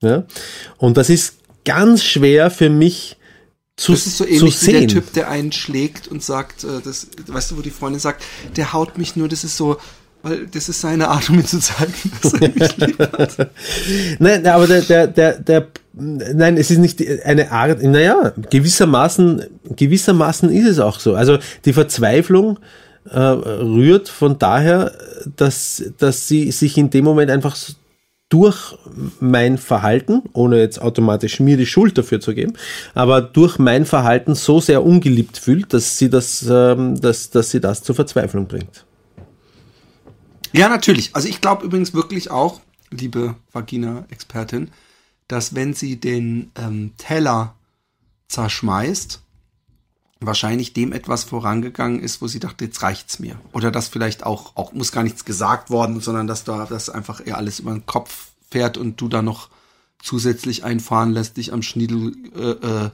Ja? Und das ist ganz schwer für mich zu, Das ist so ähnlich wie der sehen. Typ, der einen schlägt und sagt, äh, das, weißt du, wo die Freundin sagt, der haut mich nur, das ist so, weil das ist seine Art, um mir zu zeigen, dass er mich lieb hat. Nein, aber der, der, der, der, nein, es ist nicht eine Art, naja, gewissermaßen, gewissermaßen ist es auch so. Also die Verzweiflung äh, rührt von daher, dass, dass sie sich in dem Moment einfach s- durch mein Verhalten, ohne jetzt automatisch mir die Schuld dafür zu geben, aber durch mein Verhalten so sehr ungeliebt fühlt, dass sie das, ähm, dass, dass sie das zur Verzweiflung bringt. Ja, natürlich. Also ich glaube übrigens wirklich auch, liebe Vagina-Expertin, dass wenn sie den ähm, Teller zerschmeißt, wahrscheinlich dem etwas vorangegangen ist, wo sie dachte, jetzt reicht's mir. Oder dass vielleicht auch, auch muss gar nichts gesagt worden, sondern dass da das einfach eher alles über den Kopf fährt und du da noch zusätzlich einfahren lässt, dich am Schniedel äh, äh,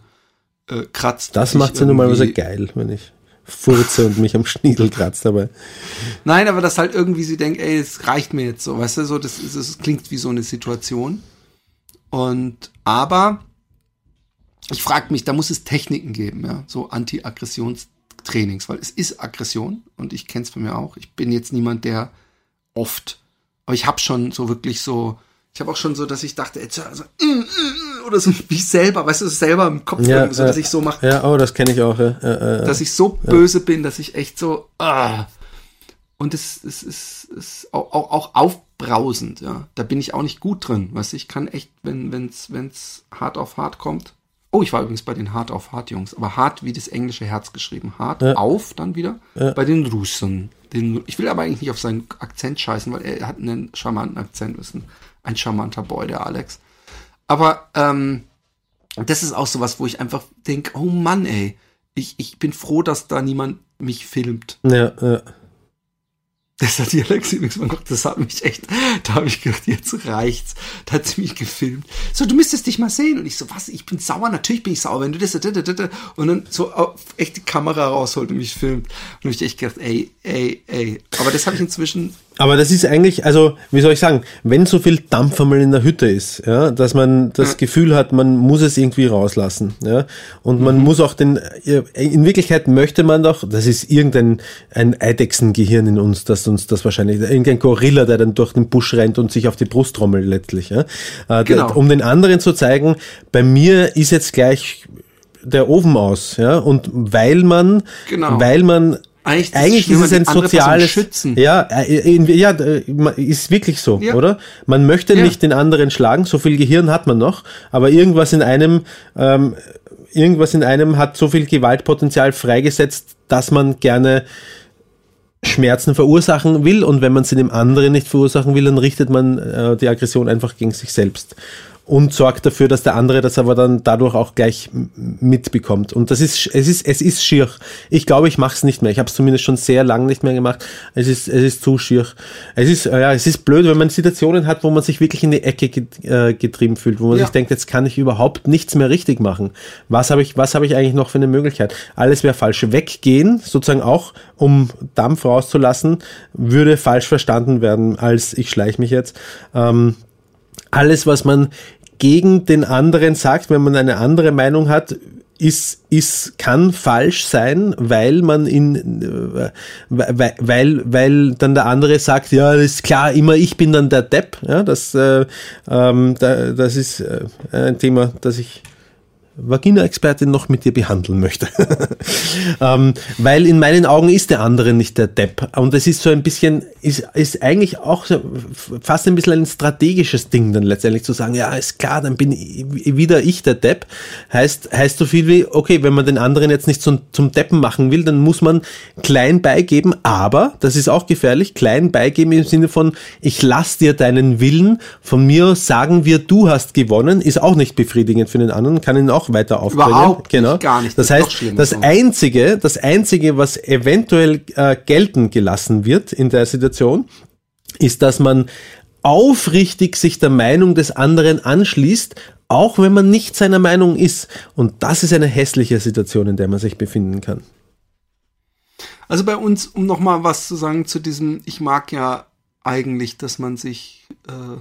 äh, kratzt. Das macht sie normalerweise irgendwie- geil, wenn ich furze und mich am Schniedel kratzt dabei. Nein, aber dass halt irgendwie sie denkt, ey, es reicht mir jetzt so, weißt du, so, das, ist- das klingt wie so eine Situation. Und, aber, ich frage mich, da muss es Techniken geben, ja, so Anti-Aggressionstrainings, weil es ist Aggression und ich kenne es von mir auch. Ich bin jetzt niemand, der oft, aber ich habe schon so wirklich so, ich habe auch schon so, dass ich dachte, jetzt, also, mm, mm, oder so wie ich selber, weißt du, selber im Kopf, irgendwie so, dass ich so mache, Ja, oh, das kenne ich auch. Ja. Ja, ja, ja. dass ich so böse bin, dass ich echt so ah. und es, es ist es, auch, auch, auch aufbrausend, ja. Da bin ich auch nicht gut drin, weißt du, ich kann echt, wenn wenn's wenn's hart auf hart kommt. Oh, ich war übrigens bei den hart auf hart Jungs, aber hart wie das englische Herz geschrieben, hart Ja. auf dann wieder bei den Russen. Den, ich will aber eigentlich nicht auf seinen Akzent scheißen, weil er hat einen charmanten Akzent, ist ein, charmanter Boy, der Alex. Aber ähm, das ist auch sowas, wo ich einfach denke, oh Mann, ey, ich, ich bin froh, dass da niemand mich filmt. ja, ja. Das hat die Alex übrigens mal gemacht, das hat mich echt, da habe ich gedacht, jetzt reicht's. Da hat sie mich gefilmt. So, du müsstest dich mal sehen. Und ich so, was, ich bin sauer, natürlich bin ich sauer, wenn du das, da, da, da, da. und dann so echt die Kamera rausholt und mich filmt. Und ich echt gedacht, ey, ey, ey. Aber das habe ich inzwischen, Aber das ist eigentlich, also, wie soll ich sagen, wenn so viel Dampf einmal in der Hütte ist, ja, dass man das Gefühl hat, man muss es irgendwie rauslassen, ja, und man muss auch den, in Wirklichkeit möchte man doch, das ist irgendein ein Eidechsengehirn in uns, das uns das wahrscheinlich, irgendein Gorilla, der dann durch den Busch rennt und sich auf die Brust trommelt letztlich, ja, Äh, Genau. um den anderen zu zeigen, bei mir ist jetzt gleich der Ofen aus, ja, und weil man, Genau. weil man Eigentlich ist es eigentlich ist es ein soziales schützen. Ja, äh, ja, äh, ist wirklich so, Ja. oder? Man möchte Ja. nicht den anderen schlagen, so viel Gehirn hat man noch, aber irgendwas in einem, ähm, irgendwas in einem hat so viel Gewaltpotenzial freigesetzt, dass man gerne Schmerzen verursachen will und wenn man sie dem anderen nicht verursachen will, dann richtet man äh, die Aggression einfach gegen sich selbst und sorgt dafür, dass der andere das aber dann dadurch auch gleich mitbekommt. Und das ist, es ist, es ist schier. Ich glaube, ich mache es nicht mehr. Ich habe es zumindest schon sehr lange nicht mehr gemacht. Es ist, es ist zu schier. Es ist, ja, es ist blöd, wenn man Situationen hat, wo man sich wirklich in die Ecke äh, getrieben fühlt, wo man Ja. sich denkt, jetzt kann ich überhaupt nichts mehr richtig machen. Was habe ich, was habe ich eigentlich noch für eine Möglichkeit? Alles wäre falsch. Weggehen, sozusagen auch, um Dampf rauszulassen, würde falsch verstanden werden, als ich schleiche mich jetzt. Ähm, alles, was man gegen den anderen sagt, wenn man eine andere Meinung hat, ist, ist, kann falsch sein, weil man in, äh, weil, weil, weil dann der andere sagt, ja, ist klar, immer ich bin dann der Depp, ja, das, äh, ähm, da, das ist äh, ein Thema, das ich Vagina-Expertin noch mit dir behandeln möchte. ähm, weil in meinen Augen ist der andere nicht der Depp. Und es ist so ein bisschen, ist, ist eigentlich auch so fast ein bisschen ein strategisches Ding dann letztendlich zu sagen, ja, ist klar, dann bin ich, wieder ich der Depp. Heißt, heißt so viel wie, okay, wenn man den anderen jetzt nicht zum, zum Deppen machen will, dann muss man klein beigeben, aber, das ist auch gefährlich, klein beigeben im Sinne von, ich lass dir deinen Willen, von mir sagen wir, du hast gewonnen, ist auch nicht befriedigend für den anderen, kann ihn auch weiter aufbringen. Überhaupt genau. nicht, gar nicht. Das, heißt, das einzige, das einzige, was eventuell äh, gelten gelassen wird in der Situation, ist, dass man aufrichtig sich der Meinung des anderen anschließt, auch wenn man nicht seiner Meinung ist. Und das ist eine hässliche Situation, in der man sich befinden kann. Also bei uns, um nochmal was zu sagen zu diesem, ich mag ja eigentlich, dass man sich äh,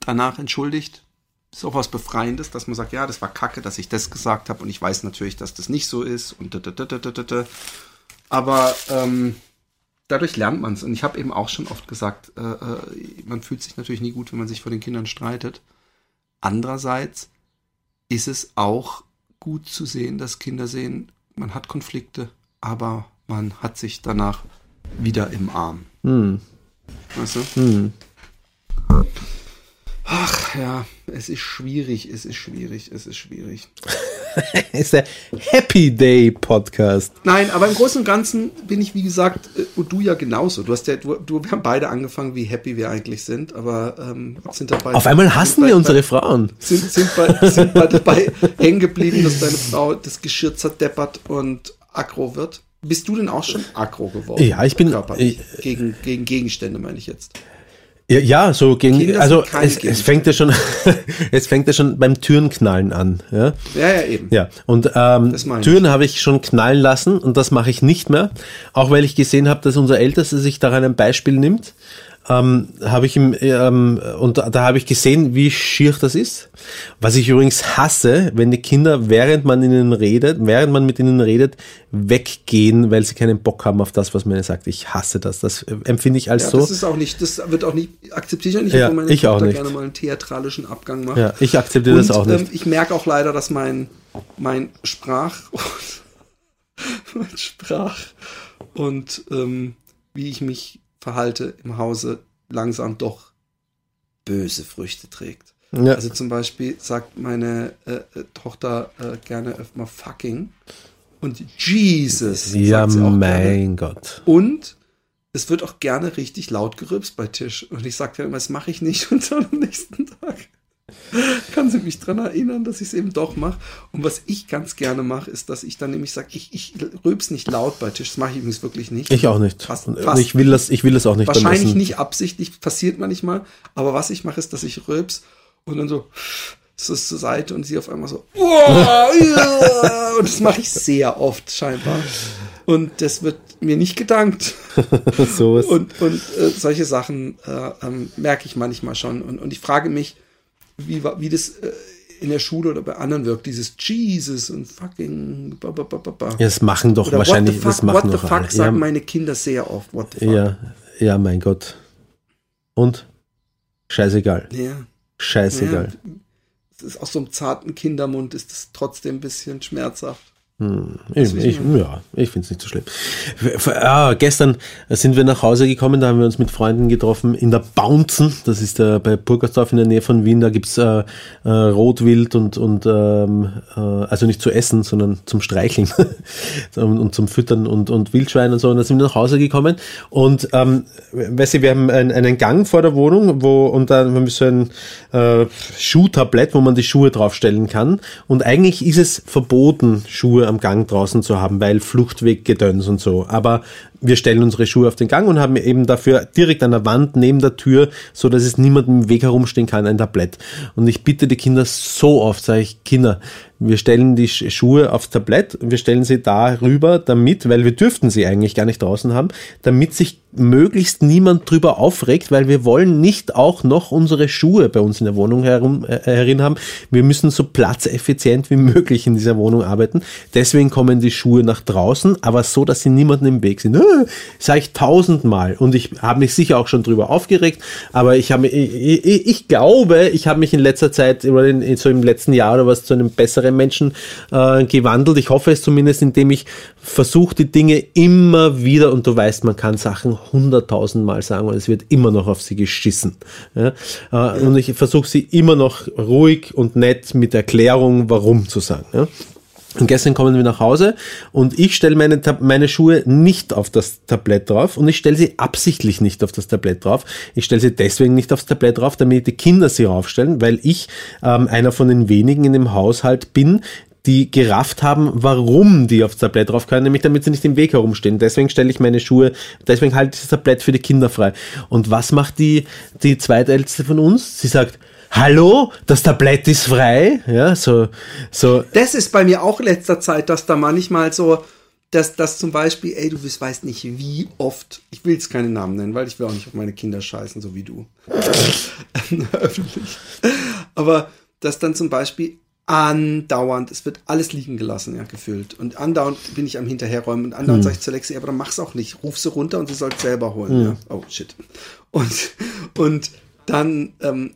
danach entschuldigt. Ist auch was Befreiendes, dass man sagt, ja, das war kacke, dass ich das gesagt habe und ich weiß natürlich, dass das nicht so ist und da, da, da, da, da, da, da. aber ähm, dadurch lernt man es. Und ich habe eben auch schon oft gesagt, äh, äh, man fühlt sich natürlich nie gut, wenn man sich vor den Kindern streitet. Andererseits ist es auch gut zu sehen, dass Kinder sehen, man hat Konflikte, aber man hat sich danach wieder im Arm. Hm. Weißt du? Hm. Ach ja, es ist schwierig, es ist schwierig, es ist schwierig. ist der Happy Day Podcast. Nein, aber im Großen und Ganzen bin ich, wie gesagt, äh, und du ja genauso. Du hast ja, du, du wir haben beide angefangen, wie happy wir eigentlich sind, aber ähm, sind dabei. Auf einmal hassen sind wir bei- unsere Frauen. Sind, sind, bei, sind bei dabei hängen geblieben, dass deine Frau das Geschirr zerdeppert und aggro wird. Bist du denn auch schon aggro geworden? Ja, ich bin- Körperlich. gegen, gegen Gegenstände, meine ich jetzt. Ja, ja so gegen, Kinder also es, es fängt ja schon, es fängt ja schon beim Türenknallen an, ja. Ja, ja, eben. Ja, und ähm. Türen habe ich schon knallen lassen und das mache ich nicht mehr. Auch weil ich gesehen habe, dass unser Ältester sich daran ein Beispiel nimmt. Ähm, habe ich ihm ähm, und da, da habe ich gesehen, wie schier das ist. Was ich übrigens hasse, wenn die Kinder, während man ihnen redet, während man mit ihnen redet, weggehen, weil sie keinen Bock haben auf das, was man ihnen sagt. Ich hasse das. Das äh, empfinde ich als Ja, so. das ist auch nicht, das wird auch nicht, akzeptiere ich auch nicht, Ja, meine ich Tochter gerne mal einen theatralischen Abgang macht. Ja, ich akzeptiere das auch nicht. Ähm, ich merke auch leider, dass mein, mein Sprach, mein Sprach und ähm, wie ich mich verhalte im Hause langsam doch böse Früchte trägt. Ja. Also zum Beispiel sagt meine äh, äh, Tochter äh, gerne öfter mal fucking und Jesus. ja, sagt sie auch gerne. mein Gott. Und es wird auch gerne richtig laut gerülpst bei Tisch. Und ich sage dann immer, das mache ich nicht. Und dann am nächsten Tag kann sie mich dran erinnern, dass ich es eben doch mache. Und was ich ganz gerne mache, ist, dass ich dann nämlich sage, ich, ich rülps nicht laut bei Tisch. Das mache ich übrigens wirklich nicht. Ich auch nicht. Fast, Und fast ich will das, ich will das auch nicht Wahrscheinlich nicht absichtlich, passiert manchmal. Aber was ich mache, ist, dass ich rülps und dann so so zur Seite und sie auf einmal so und das mache ich sehr oft scheinbar. Und das wird mir nicht gedankt. so ist. Und, und äh, solche Sachen äh, ähm, merke ich manchmal schon. Und, und ich frage mich, wie, wie das äh, in der Schule oder bei anderen wirkt, dieses Jesus und fucking ba, ba, ba, ba. Ja, das machen doch Oder wahrscheinlich, what the fuck, das machen what the doch fuck alle. sagen Ja, meine Kinder sehr oft. What the fuck. ja, ja, mein Gott. Und? Scheißegal. Ja. Scheißegal. Ja, es ist aus so einem zarten Kindermund ist es trotzdem ein bisschen schmerzhaft. Ich, ich, ja, ich finde es nicht so schlimm. Ah, gestern sind wir nach Hause gekommen, da haben wir uns mit Freunden getroffen in der Bouncen, das ist äh, bei Burgersdorf in der Nähe von Wien, da gibt's äh, äh, Rotwild und, und ähm, äh, also nicht zu essen, sondern zum Streicheln und, und zum Füttern und, und Wildschwein und so. Und da sind wir nach Hause gekommen und ähm, weißt du, wir haben einen, einen Gang vor der Wohnung, wo und dann haben wir so ein äh, Schuhtablett, wo man die Schuhe draufstellen kann. Und eigentlich ist es verboten, Schuhe am Gang draußen zu haben, weil Fluchtweggedöns und so. Aber wir stellen unsere Schuhe auf den Gang und haben eben dafür direkt an der Wand neben der Tür, so dass es niemandem im Weg herumstehen kann, ein Tablett. Und ich bitte die Kinder so oft, sage ich, Kinder, wir stellen die Sch- Schuhe aufs Tablett, wir stellen sie da rüber, damit, weil wir dürften sie eigentlich gar nicht draußen haben, damit sich möglichst niemand drüber aufregt, weil wir wollen nicht auch noch unsere Schuhe bei uns in der Wohnung herum, äh, herin haben. Wir müssen so platzeffizient wie möglich in dieser Wohnung arbeiten. Deswegen kommen die Schuhe nach draußen, aber so, dass sie niemanden im Weg sind. Sage ich tausendmal. Und ich habe mich sicher auch schon drüber aufgeregt, aber ich habe, ich, ich, ich glaube, ich habe mich in letzter Zeit, oder in, so im letzten Jahr oder was, zu einem besseren Menschen äh, gewandelt. Ich hoffe es zumindest, indem ich versuche, die Dinge immer wieder, und du weißt, man kann Sachen hunderttausendmal sagen und es wird immer noch auf sie geschissen. Ja? Äh, und ich versuche sie immer noch ruhig und nett mit Erklärung, warum zu sagen. Ja? Und gestern kommen wir nach Hause und ich stelle meine, meine Schuhe nicht auf das Tablett drauf und ich stelle sie absichtlich nicht auf das Tablett drauf. Ich stelle sie deswegen nicht aufs Tablett drauf, damit die Kinder sie raufstellen, weil ich ähm, einer von den wenigen in dem Haushalt bin, die gerafft haben, warum die aufs Tablett drauf können, nämlich damit sie nicht im Weg herumstehen. Deswegen stelle ich meine Schuhe, deswegen halte ich das Tablett für die Kinder frei. Und was macht die, die zweitälteste von uns? Sie sagt, hallo, das Tablett ist frei. Ja, so, so. Das ist bei mir auch letzter Zeit, dass da manchmal so, dass das zum Beispiel, ey, du weißt nicht, wie oft, ich will jetzt keine Namen nennen, weil ich will auch nicht auf meine Kinder scheißen, so wie du. Öffentlich. Aber dass dann zum Beispiel andauernd, es wird alles liegen gelassen, ja, gefüllt. Und andauernd bin ich am Hinterherräumen und andauernd hm. sage ich zu Lexi, aber dann mach's auch nicht. Ruf sie runter und sie soll es selber holen. Hm. Ja. Oh, shit. Und, und dann ähm,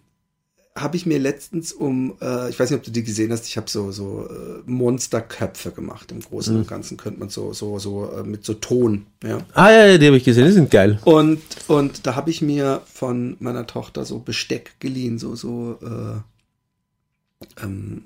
habe ich mir letztens um, äh, ich weiß nicht, ob du die gesehen hast, ich habe so so äh, Monsterköpfe gemacht. Im Großen mhm. und Ganzen könnte man so so so äh, mit so Ton. Ja. Ah ja, ja die habe ich gesehen, die sind geil. Und und da habe ich mir von meiner Tochter so Besteck geliehen, so so äh, ähm,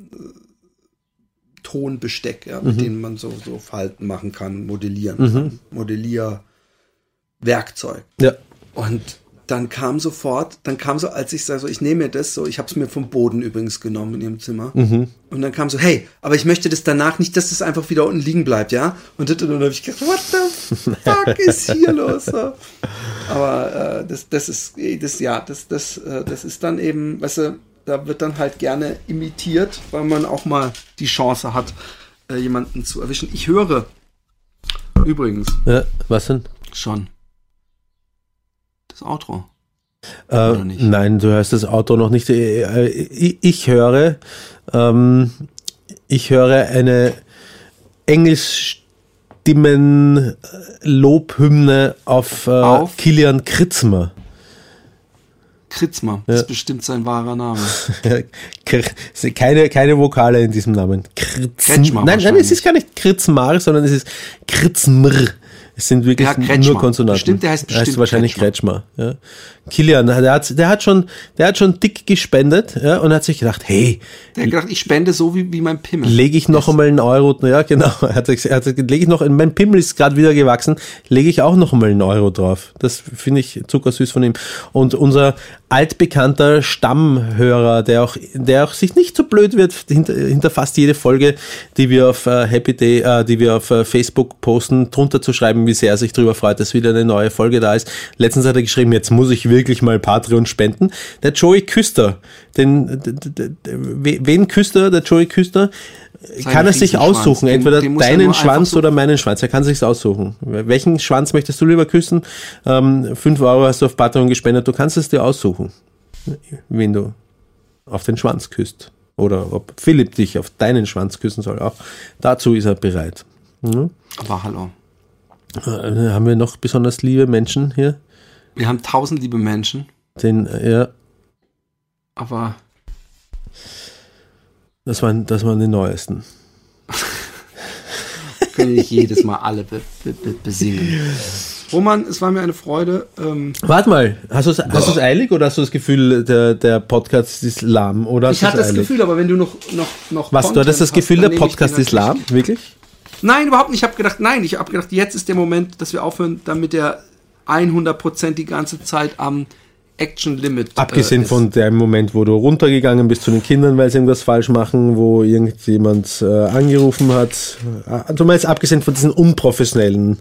Tonbesteck, ja, mit mhm. denen man so so Falten machen kann, modellieren, mhm. kann. Modellierwerkzeug. Ja. Und dann kam sofort, dann kam so, als ich sage, so, ich nehme mir das so, ich habe es mir vom Boden übrigens genommen in ihrem Zimmer. Mhm. Und dann kam so, hey, aber ich möchte das danach nicht, dass das einfach wieder unten liegen bleibt, ja? Und dann, dann habe ich gedacht, what the fuck ist hier los? So. Aber äh, das, das ist, das, ja, das, das, äh, das ist dann eben, weißt du, da wird dann halt gerne imitiert, weil man auch mal die Chance hat, äh, jemanden zu erwischen. Ich höre übrigens. Ja, was denn? Schon das Outro? Äh, nein, du hörst das Outro noch nicht. Äh, äh, ich, höre, ähm, ich höre eine Engelsstimmen-Lobhymne auf, äh, auf? Kilian Kritzmer. Kritzmer, das ja. ist bestimmt sein wahrer Name. keine, keine Vokale in diesem Namen. Kritzmer. Nein, nein, es ist gar nicht Kritzmar, sondern es ist Kritzmr. Es sind wirklich ja, nur Konsonanten. Bestimmt, der heißt bestimmt heißt wahrscheinlich Kretschmer. Kretschmer ja. Kilian, der hat, der hat schon, der hat schon dick gespendet, ja, und hat sich gedacht, hey. Der hat gedacht, ich spende so wie, wie mein Pimmel. Lege ich noch einmal einen Euro, ja, genau. Er hat, er hat lege ich noch, mein Pimmel ist gerade wieder gewachsen, lege ich auch noch einmal einen Euro drauf. Das finde ich zuckersüß von ihm. Und unser altbekannter Stammhörer, der auch, der auch sich nicht so blöd wird hinter, hinter fast jede Folge, die wir auf äh, Happy Day, äh, die wir auf äh, Facebook posten, drunter zu schreiben, wie sehr er sich darüber freut, dass wieder eine neue Folge da ist. Letztens hat er geschrieben, jetzt muss ich wirklich mal Patreon spenden. Der Joey Küster, den, wen Küster, der Joey Küster, Seine kann er sich aussuchen, den, entweder den deinen Schwanz oder meinen Schwanz. Er kann sich aussuchen. Welchen Schwanz möchtest du lieber küssen? Ähm, 5 Euro hast du auf Patreon gespendet, du kannst es dir aussuchen, wen du auf den Schwanz küsst. Oder ob Philipp dich auf deinen Schwanz küssen soll. Auch dazu ist er bereit. Mhm. Aber hallo. Äh, haben wir noch besonders liebe Menschen hier? Wir haben tausend liebe Menschen. Den, ja. Aber. Das waren, das waren die neuesten. Können nicht jedes Mal alle be, be, be, besingen. Roman, es war mir eine Freude. Ähm Warte mal, hast du es eilig oder hast du das Gefühl, der, der Podcast ist lahm? Oder ich hatte das eilig? Gefühl, aber wenn du noch. noch, noch Was, du hattest das Gefühl, der Podcast ist lahm? Wirklich? Nein, überhaupt nicht. Ich habe gedacht, nein, ich habe gedacht, jetzt ist der Moment, dass wir aufhören, damit der 100% die ganze Zeit am Action Limit. Abgesehen äh, von dem Moment, wo du runtergegangen bist zu den Kindern, weil sie irgendwas falsch machen, wo irgendjemand äh, angerufen hat. Du meinst abgesehen von diesen unprofessionellen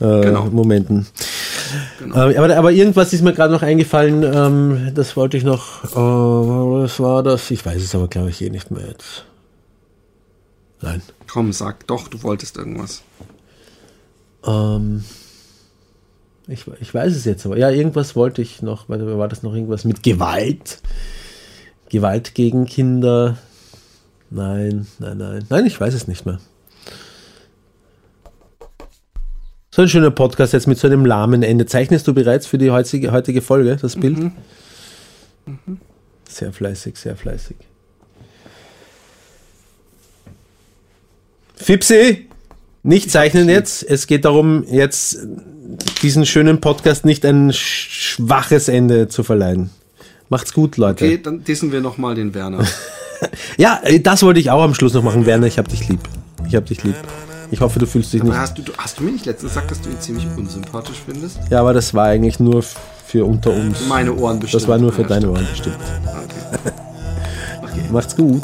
äh, genau. Momenten. Genau. Äh, aber, aber, irgendwas ist mir gerade noch eingefallen, ähm, das wollte ich noch, äh, was war das? Ich weiß es aber, glaube ich, eh nicht mehr jetzt. Nein. Komm, sag doch, du wolltest irgendwas. Ähm. Ich, ich weiß es jetzt aber. Ja, irgendwas wollte ich noch. War das noch irgendwas mit Gewalt? Gewalt gegen Kinder? Nein, nein, nein. Nein, ich weiß es nicht mehr. So ein schöner Podcast jetzt mit so einem lahmen Ende. Zeichnest du bereits für die heutige, heutige Folge das Bild? Mhm. Sehr fleißig, sehr fleißig. Fipsi, nicht zeichnen jetzt. Es geht darum, jetzt diesen schönen Podcast nicht ein sch- schwaches Ende zu verleihen. Macht's gut, Leute. Okay, dann dissen wir nochmal den Werner. Ja, äh, das wollte ich auch am Schluss noch machen. Werner, ich hab dich lieb. Ich hab dich lieb. Ich hoffe, du fühlst dich nicht. Aber hast du, hast du mir nicht letztens gesagt, dass du ihn ziemlich unsympathisch findest? Ja, aber das war eigentlich nur für unter uns. Meine Ohren bestimmt. Das war nur für Ja, deine stimmt. Ohren bestimmt. Okay. Macht's gut.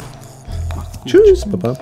Tschüss, Baba.